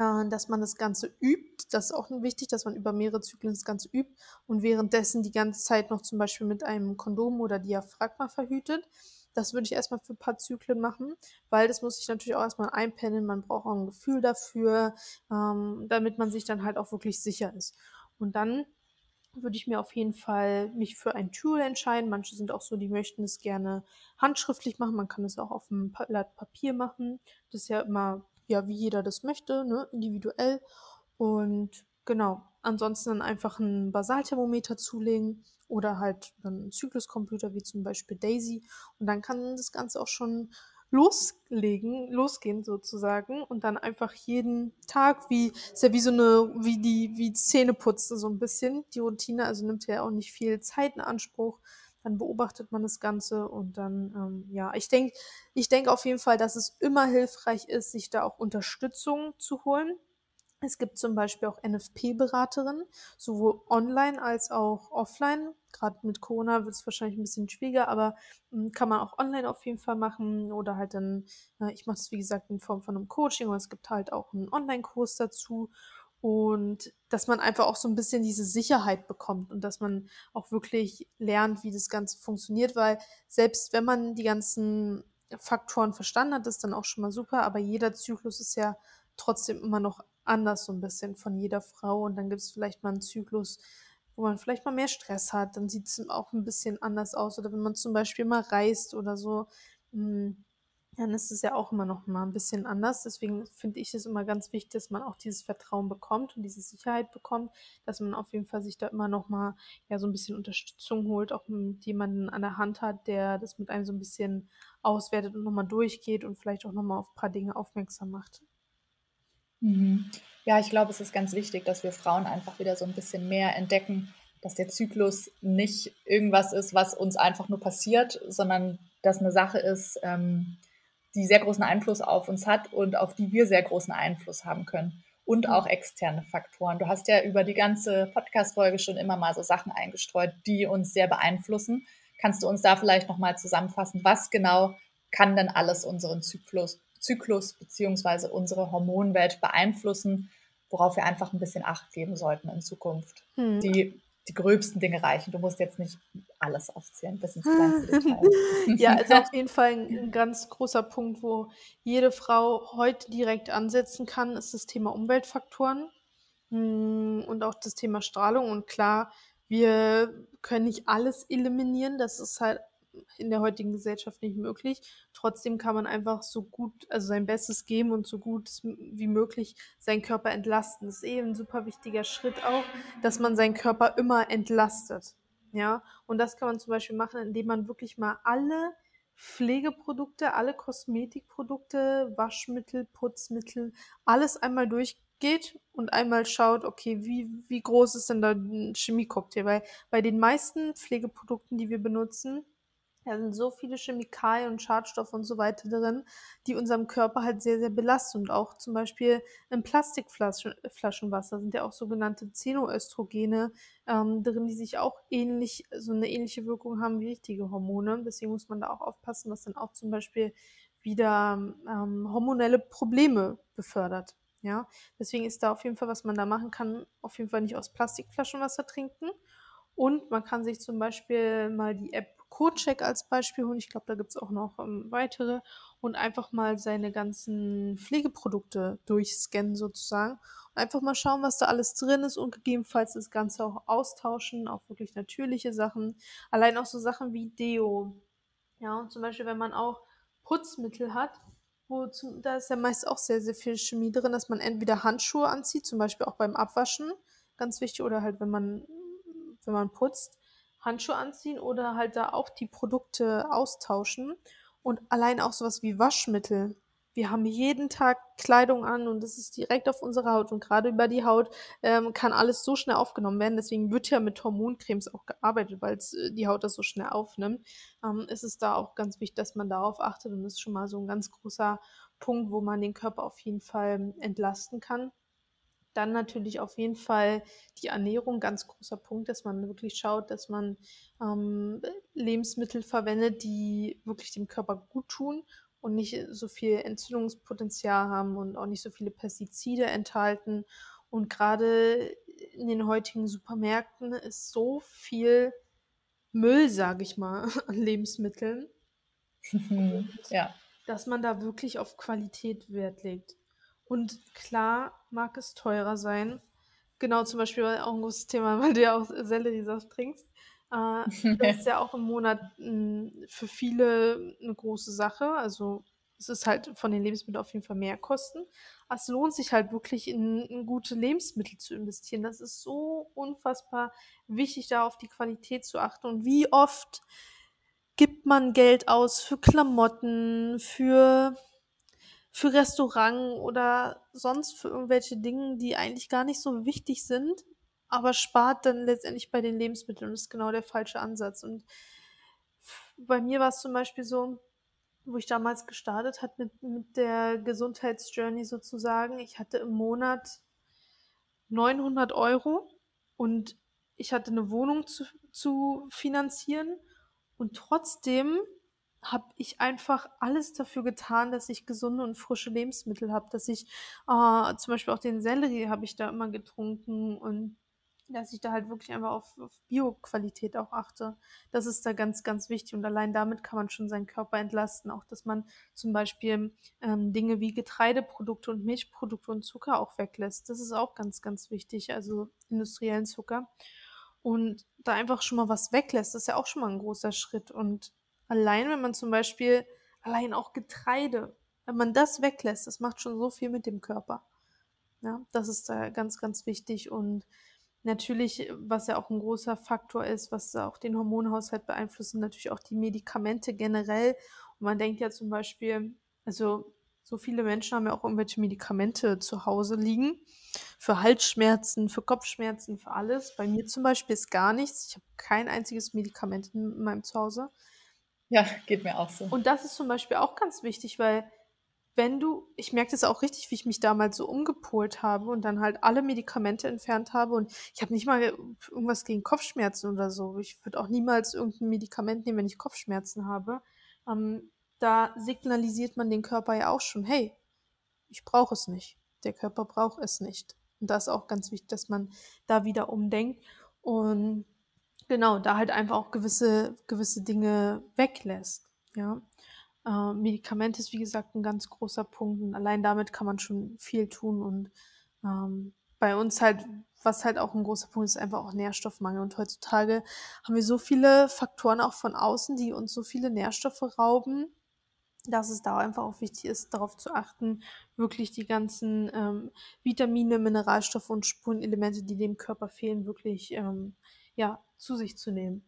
dass man das Ganze übt. Das ist auch wichtig, dass man über mehrere Zyklen das Ganze übt und währenddessen die ganze Zeit noch zum Beispiel mit einem Kondom oder Diaphragma verhütet. Das würde ich erstmal für ein paar Zyklen machen, weil das muss ich natürlich auch erstmal einpendeln. Man braucht auch ein Gefühl dafür, ähm, damit man sich dann halt auch wirklich sicher ist. Und dann würde ich mir auf jeden Fall mich für ein Tool entscheiden. Manche sind auch so, die möchten es gerne handschriftlich machen. Man kann es auch auf einem Blatt Papier machen. Das ist ja immer ja, wie jeder das möchte, ne, individuell. Und genau, ansonsten dann einfach ein Basalthermometer zulegen oder halt einen Zykluscomputer wie zum Beispiel Daisy. Und dann kann das Ganze auch schon loslegen, losgehen sozusagen und dann einfach jeden Tag wie ist ja wie so eine wie die wie Zähneputzen so ein bisschen die Routine also nimmt ja auch nicht viel Zeit in Anspruch dann beobachtet man das Ganze und dann, ähm, ja, ich denke, ich denke auf jeden Fall, dass es immer hilfreich ist, sich da auch Unterstützung zu holen. Es gibt zum Beispiel auch NFP-Beraterinnen, sowohl online als auch offline. Gerade mit Corona wird es wahrscheinlich ein bisschen schwieriger, aber ähm, kann man auch online auf jeden Fall machen oder halt dann, äh, ich mache das wie gesagt in Form von einem Coaching und es gibt halt auch einen Online-Kurs dazu und dass man einfach auch so ein bisschen diese Sicherheit bekommt und dass man auch wirklich lernt, wie das Ganze funktioniert, weil selbst wenn man die ganzen Faktoren verstanden hat, ist dann auch schon mal super, aber jeder Zyklus ist ja trotzdem immer noch anders so ein bisschen von jeder Frau. Und dann gibt es vielleicht mal einen Zyklus, wo man vielleicht mal mehr Stress hat, dann sieht es auch ein bisschen anders aus. Oder wenn man zum Beispiel mal reist oder so, hm, dann ist es ja auch immer noch mal ein bisschen anders. Deswegen finde ich es immer ganz wichtig, dass man auch dieses Vertrauen bekommt und diese Sicherheit bekommt, dass man auf jeden Fall sich da immer noch mal ja so ein bisschen Unterstützung holt, auch jemanden an der Hand hat, der das mit einem so ein bisschen auswertet und nochmal durchgeht und vielleicht auch nochmal auf ein paar Dinge aufmerksam macht. Mhm. Ja, ich glaube, es ist ganz wichtig, dass wir Frauen einfach wieder so ein bisschen mehr entdecken, dass der Zyklus nicht irgendwas ist, was uns einfach nur passiert, sondern dass eine Sache ist, ähm, die sehr großen Einfluss auf uns hat und auf die wir sehr großen Einfluss haben können. Und auch externe Faktoren. Du hast ja über die ganze Podcast-Folge schon immer mal so Sachen eingestreut, die uns sehr beeinflussen. Kannst du uns da vielleicht nochmal zusammenfassen, was genau kann denn alles unseren Zyklus, Zyklus beziehungsweise unsere Hormonwelt beeinflussen, worauf wir einfach ein bisschen Acht geben sollten in Zukunft, hm. die die gröbsten Dinge reichen. Du musst jetzt nicht alles aufzählen, bis ins kleinste Detail. [laughs] ja, also auf jeden Fall ein, ein, ganz großer Punkt, wo jede Frau heute direkt ansetzen kann, ist das Thema Umweltfaktoren hm, und auch das Thema Strahlung. Und klar, wir können nicht alles eliminieren. Das ist halt in der heutigen Gesellschaft nicht möglich. Trotzdem kann man einfach so gut, also sein Bestes geben und so gut wie möglich seinen Körper entlasten. Das ist eben eh ein super wichtiger Schritt auch, dass man seinen Körper immer entlastet. Ja, und das kann man zum Beispiel machen, indem man wirklich mal alle Pflegeprodukte, alle Kosmetikprodukte, Waschmittel, Putzmittel, alles einmal durchgeht und einmal schaut, okay, wie, wie groß ist denn da ein Chemiecocktail? Weil bei den meisten Pflegeprodukten, die wir benutzen, da sind so viele Chemikalien und Schadstoffe und so weiter drin, die unserem Körper halt sehr, sehr belasten. Und auch zum Beispiel im Plastikflaschenwasser sind ja auch sogenannte Xenoöstrogene ähm, drin, die sich auch ähnlich, so eine ähnliche Wirkung haben wie richtige Hormone. Deswegen muss man da auch aufpassen, was dann auch zum Beispiel wieder ähm, hormonelle Probleme befördert. Ja, deswegen ist da auf jeden Fall, was man da machen kann, auf jeden Fall nicht aus Plastikflaschenwasser trinken. Und man kann sich zum Beispiel mal die App CodeCheck als Beispiel holen. Ich glaube, da gibt es auch noch ähm, weitere. Und einfach mal seine ganzen Pflegeprodukte durchscannen sozusagen. Und einfach mal schauen, was da alles drin ist und gegebenenfalls das Ganze auch austauschen auf wirklich natürliche Sachen. Allein auch so Sachen wie Deo. Ja, und zum Beispiel, wenn man auch Putzmittel hat, wo zum, da ist ja meist auch sehr, sehr viel Chemie drin, dass man entweder Handschuhe anzieht, zum Beispiel auch beim Abwaschen, ganz wichtig, oder halt, wenn man, wenn man putzt, Handschuhe anziehen oder halt da auch die Produkte austauschen. Und allein auch sowas wie Waschmittel. Wir haben jeden Tag Kleidung an und das ist direkt auf unserer Haut. Und gerade über die Haut ähm, kann alles so schnell aufgenommen werden. Deswegen wird ja mit Hormoncremes auch gearbeitet, weil äh, die Haut das so schnell aufnimmt. Ähm, ist es da auch ganz wichtig, dass man darauf achtet. Und das ist schon mal so ein ganz großer Punkt, wo man den Körper auf jeden Fall entlasten kann. Dann natürlich auf jeden Fall die Ernährung, ganz großer Punkt, dass man wirklich schaut, dass man ähm, Lebensmittel verwendet, die wirklich dem Körper gut tun und nicht so viel Entzündungspotenzial haben und auch nicht so viele Pestizide enthalten. Und gerade in den heutigen Supermärkten ist so viel Müll, sage ich mal, [laughs] an Lebensmitteln. [laughs] ja. Dass man da wirklich auf Qualität Wert legt. Und klar mag es teurer sein. Genau, zum Beispiel auch ein großes Thema, [laughs] weil du ja auch Selleriesaft trinkst. Äh, [laughs] das ist ja auch im Monat mh, für viele eine große Sache. Also es ist halt von den Lebensmitteln auf jeden Fall mehr Kosten. Aber es lohnt sich halt wirklich in, in gute Lebensmittel zu investieren. Das ist so unfassbar wichtig, da auf die Qualität zu achten. Und wie oft gibt man Geld aus für Klamotten, für für Restaurant oder sonst für irgendwelche Dinge, die eigentlich gar nicht so wichtig sind, aber spart dann letztendlich bei den Lebensmitteln. Das ist genau der falsche Ansatz. Und bei mir war es zum Beispiel so, wo ich damals gestartet hat mit, mit der Gesundheitsjourney sozusagen. Ich hatte im Monat 900 Euro und ich hatte eine Wohnung zu, zu finanzieren und trotzdem habe ich einfach alles dafür getan, dass ich gesunde und frische Lebensmittel habe, dass ich äh, zum Beispiel auch den Sellerie habe ich da immer getrunken und dass ich da halt wirklich einfach auf, auf Bio-Qualität auch achte. Das ist da ganz, ganz wichtig und allein damit kann man schon seinen Körper entlasten. Auch, dass man zum Beispiel ähm, Dinge wie Getreideprodukte und Milchprodukte und Zucker auch weglässt. Das ist auch ganz, ganz wichtig, also industriellen Zucker. Und da einfach schon mal was weglässt, ist ja auch schon mal ein großer Schritt. Und Allein, wenn man zum Beispiel, allein auch Getreide, wenn man das weglässt, das macht schon so viel mit dem Körper. Ja, das ist da ganz, ganz wichtig und natürlich, was ja auch ein großer Faktor ist, was auch den Hormonhaushalt beeinflusst, sind natürlich auch die Medikamente generell. Und man denkt ja zum Beispiel, also so viele Menschen haben ja auch irgendwelche Medikamente zu Hause liegen. Für Halsschmerzen, für Kopfschmerzen, für alles. Bei mir zum Beispiel ist gar nichts. Ich habe kein einziges Medikament in meinem Zuhause. Ja, geht mir auch so. Und das ist zum Beispiel auch ganz wichtig, weil wenn du, ich merke das auch richtig, wie ich mich damals so umgepolt habe und dann halt alle Medikamente entfernt habe und ich habe nicht mal irgendwas gegen Kopfschmerzen oder so. Ich würde auch niemals irgendein Medikament nehmen, wenn ich Kopfschmerzen habe. Ähm, da signalisiert man den Körper ja auch schon, hey, ich brauche es nicht. Der Körper braucht es nicht. Und da ist auch ganz wichtig, dass man da wieder umdenkt. Und Genau, da halt einfach auch gewisse, gewisse Dinge weglässt. Ja. Äh, Medikament ist, wie gesagt, ein ganz großer Punkt und allein damit kann man schon viel tun und ähm, bei uns halt, was halt auch ein großer Punkt ist, einfach auch Nährstoffmangel. Und heutzutage haben wir so viele Faktoren auch von außen, die uns so viele Nährstoffe rauben, dass es da einfach auch wichtig ist, darauf zu achten, wirklich die ganzen ähm, Vitamine, Mineralstoffe und Spurenelemente, die dem Körper fehlen, wirklich ähm, ja, zu sich zu nehmen.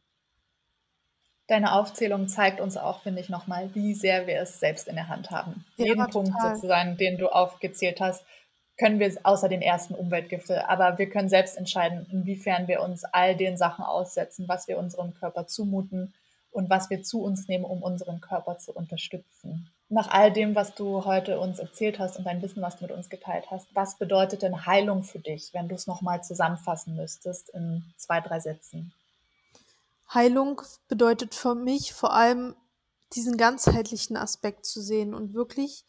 Deine Aufzählung zeigt uns auch, finde ich, nochmal, wie sehr wir es selbst in der Hand haben. Ja, Jeden Punkt sozusagen, den du aufgezählt hast, können wir außer den ersten Umweltgifte, aber wir können selbst entscheiden, inwiefern wir uns all den Sachen aussetzen, was wir unserem Körper zumuten und was wir zu uns nehmen, um unseren Körper zu unterstützen. Nach all dem, was du heute uns erzählt hast und dein Wissen, was du mit uns geteilt hast, was bedeutet denn Heilung für dich, wenn du es nochmal zusammenfassen müsstest in zwei, drei Sätzen? Heilung bedeutet für mich vor allem diesen ganzheitlichen Aspekt zu sehen und wirklich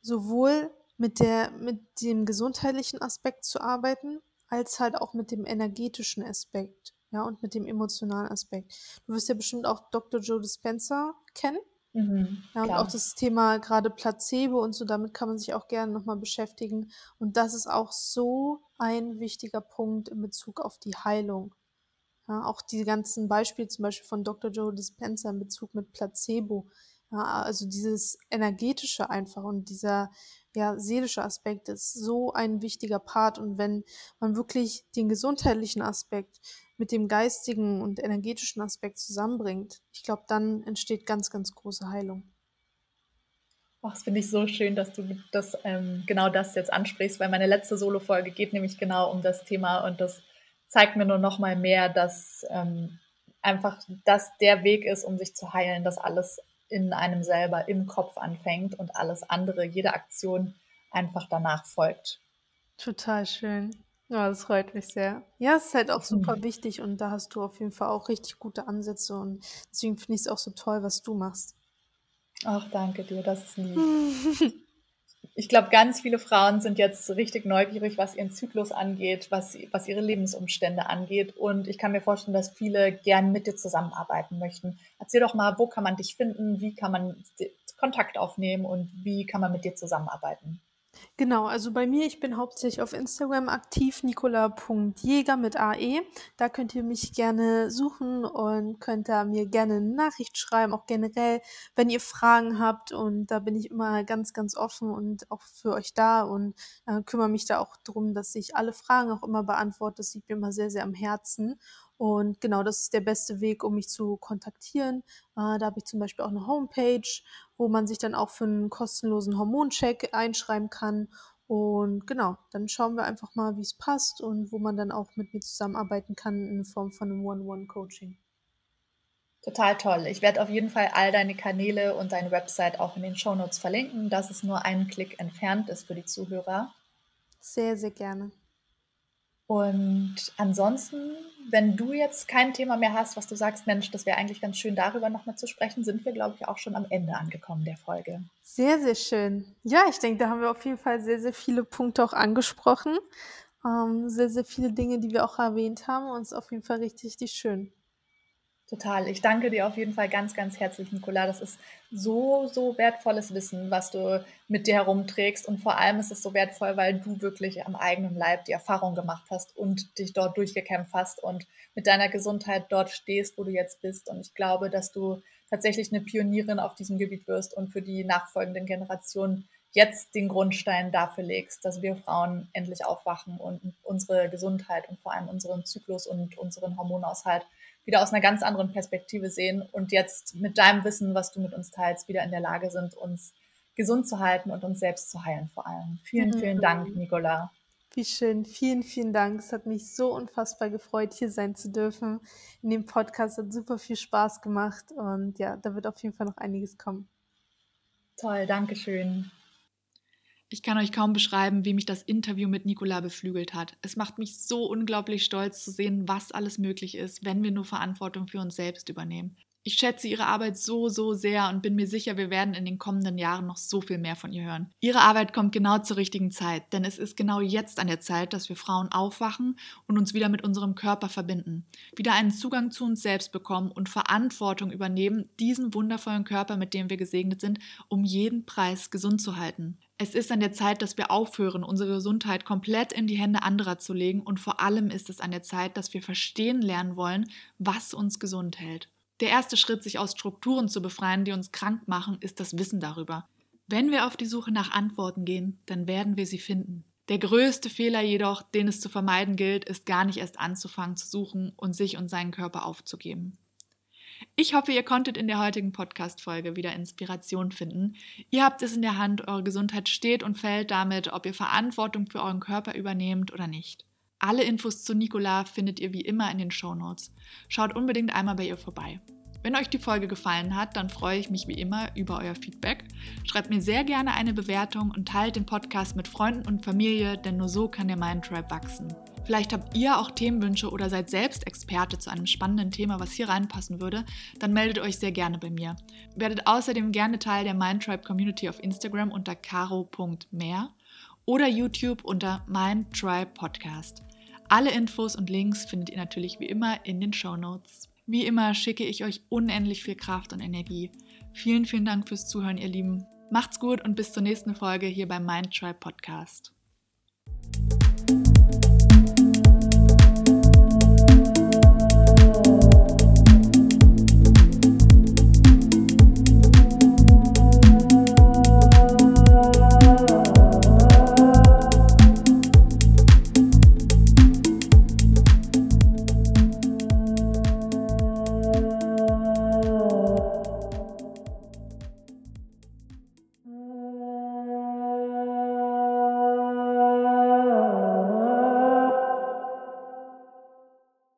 sowohl mit der, mit dem gesundheitlichen Aspekt zu arbeiten, als halt auch mit dem energetischen Aspekt, ja, und mit dem emotionalen Aspekt. Du wirst ja bestimmt auch Dr. Joe Dispenza kennen. Mhm, ja, und auch das Thema gerade Placebo und so, damit kann man sich auch gerne nochmal beschäftigen. Und das ist auch so ein wichtiger Punkt in Bezug auf die Heilung. Ja, auch die ganzen Beispiele zum Beispiel von Dr. Joe Dispenza in Bezug mit Placebo. Ja, also dieses energetische einfach und dieser ja, seelische Aspekt ist so ein wichtiger Part. Und wenn man wirklich den gesundheitlichen Aspekt mit dem geistigen und energetischen Aspekt zusammenbringt, ich glaube, dann entsteht ganz, ganz große Heilung. Ach, das finde ich so schön, dass du das, ähm, genau das jetzt ansprichst, weil meine letzte Solo-Folge geht nämlich genau um das Thema und das zeigt mir nur noch mal mehr, dass ähm, einfach das der Weg ist, um sich zu heilen, dass alles in einem selber im Kopf anfängt und alles andere, jede Aktion einfach danach folgt. Total schön. Ja, das freut mich sehr. Ja, es ist halt auch super mhm. wichtig und da hast du auf jeden Fall auch richtig gute Ansätze und deswegen finde ich es auch so toll, was du machst. Ach, danke dir, das ist lieb. [laughs] ich glaube, ganz viele Frauen sind jetzt richtig neugierig, was ihren Zyklus angeht, was, was ihre Lebensumstände angeht. Und ich kann mir vorstellen, dass viele gern mit dir zusammenarbeiten möchten. Erzähl doch mal, wo kann man dich finden, wie kann man Kontakt aufnehmen und wie kann man mit dir zusammenarbeiten? Genau, also bei mir, ich bin hauptsächlich auf Instagram aktiv, nicola.jäger mit AE. Da könnt ihr mich gerne suchen und könnt da mir gerne eine Nachricht schreiben, auch generell, wenn ihr Fragen habt. Und da bin ich immer ganz, ganz offen und auch für euch da und äh, kümmere mich da auch darum, dass ich alle Fragen auch immer beantworte. Das liegt mir immer sehr, sehr am Herzen. Und genau, das ist der beste Weg, um mich zu kontaktieren. Äh, da habe ich zum Beispiel auch eine Homepage, wo man sich dann auch für einen kostenlosen Hormoncheck einschreiben kann. Und genau, dann schauen wir einfach mal, wie es passt und wo man dann auch mit mir zusammenarbeiten kann in Form von einem One-One-Coaching. Total toll. Ich werde auf jeden Fall all deine Kanäle und deine Website auch in den Shownotes verlinken, dass es nur einen Klick entfernt ist für die Zuhörer. Sehr, sehr gerne. Und ansonsten, wenn du jetzt kein Thema mehr hast, was du sagst, Mensch, das wäre eigentlich ganz schön, darüber nochmal zu sprechen, sind wir, glaube ich, auch schon am Ende angekommen der Folge. Sehr, sehr schön. Ja, ich denke, da haben wir auf jeden Fall sehr, sehr viele Punkte auch angesprochen. Ähm, sehr, sehr viele Dinge, die wir auch erwähnt haben. Und es ist auf jeden Fall richtig, richtig schön. Total. Ich danke dir auf jeden Fall ganz, ganz herzlich, Nicola. Das ist so, so wertvolles Wissen, was du mit dir herumträgst. Und vor allem ist es so wertvoll, weil du wirklich am eigenen Leib die Erfahrung gemacht hast und dich dort durchgekämpft hast und mit deiner Gesundheit dort stehst, wo du jetzt bist. Und ich glaube, dass du tatsächlich eine Pionierin auf diesem Gebiet wirst und für die nachfolgenden Generationen jetzt den Grundstein dafür legst, dass wir Frauen endlich aufwachen und unsere Gesundheit und vor allem unseren Zyklus und unseren Hormonaushalt wieder aus einer ganz anderen Perspektive sehen und jetzt mit deinem Wissen, was du mit uns teilst, wieder in der Lage sind, uns gesund zu halten und uns selbst zu heilen vor allem. Vielen, mhm. vielen Dank, Nicola. Wie schön. Vielen, vielen Dank. Es hat mich so unfassbar gefreut, hier sein zu dürfen. In dem Podcast hat super viel Spaß gemacht und ja, da wird auf jeden Fall noch einiges kommen. Toll, danke schön. Ich kann euch kaum beschreiben, wie mich das Interview mit Nicola beflügelt hat. Es macht mich so unglaublich stolz zu sehen, was alles möglich ist, wenn wir nur Verantwortung für uns selbst übernehmen. Ich schätze ihre Arbeit so, so sehr und bin mir sicher, wir werden in den kommenden Jahren noch so viel mehr von ihr hören. Ihre Arbeit kommt genau zur richtigen Zeit, denn es ist genau jetzt an der Zeit, dass wir Frauen aufwachen und uns wieder mit unserem Körper verbinden, wieder einen Zugang zu uns selbst bekommen und Verantwortung übernehmen, diesen wundervollen Körper, mit dem wir gesegnet sind, um jeden Preis gesund zu halten. Es ist an der Zeit, dass wir aufhören, unsere Gesundheit komplett in die Hände anderer zu legen und vor allem ist es an der Zeit, dass wir verstehen lernen wollen, was uns gesund hält. Der erste Schritt, sich aus Strukturen zu befreien, die uns krank machen, ist das Wissen darüber. Wenn wir auf die Suche nach Antworten gehen, dann werden wir sie finden. Der größte Fehler jedoch, den es zu vermeiden gilt, ist gar nicht erst anzufangen zu suchen und sich und seinen Körper aufzugeben. Ich hoffe, ihr konntet in der heutigen Podcast-Folge wieder Inspiration finden. Ihr habt es in der Hand, eure Gesundheit steht und fällt damit, ob ihr Verantwortung für euren Körper übernehmt oder nicht. Alle Infos zu Nicola findet ihr wie immer in den Show Notes. Schaut unbedingt einmal bei ihr vorbei. Wenn euch die Folge gefallen hat, dann freue ich mich wie immer über euer Feedback. Schreibt mir sehr gerne eine Bewertung und teilt den Podcast mit Freunden und Familie, denn nur so kann der Mind Tribe wachsen. Vielleicht habt ihr auch Themenwünsche oder seid selbst Experte zu einem spannenden Thema, was hier reinpassen würde, dann meldet euch sehr gerne bei mir. Werdet außerdem gerne Teil der Mind Tribe Community auf Instagram unter caro.mehr oder YouTube unter Mind Tribe Podcast. Alle Infos und Links findet ihr natürlich wie immer in den Show Notes. Wie immer schicke ich euch unendlich viel Kraft und Energie. Vielen, vielen Dank fürs Zuhören, ihr Lieben. Macht's gut und bis zur nächsten Folge hier beim Mind Tribe Podcast.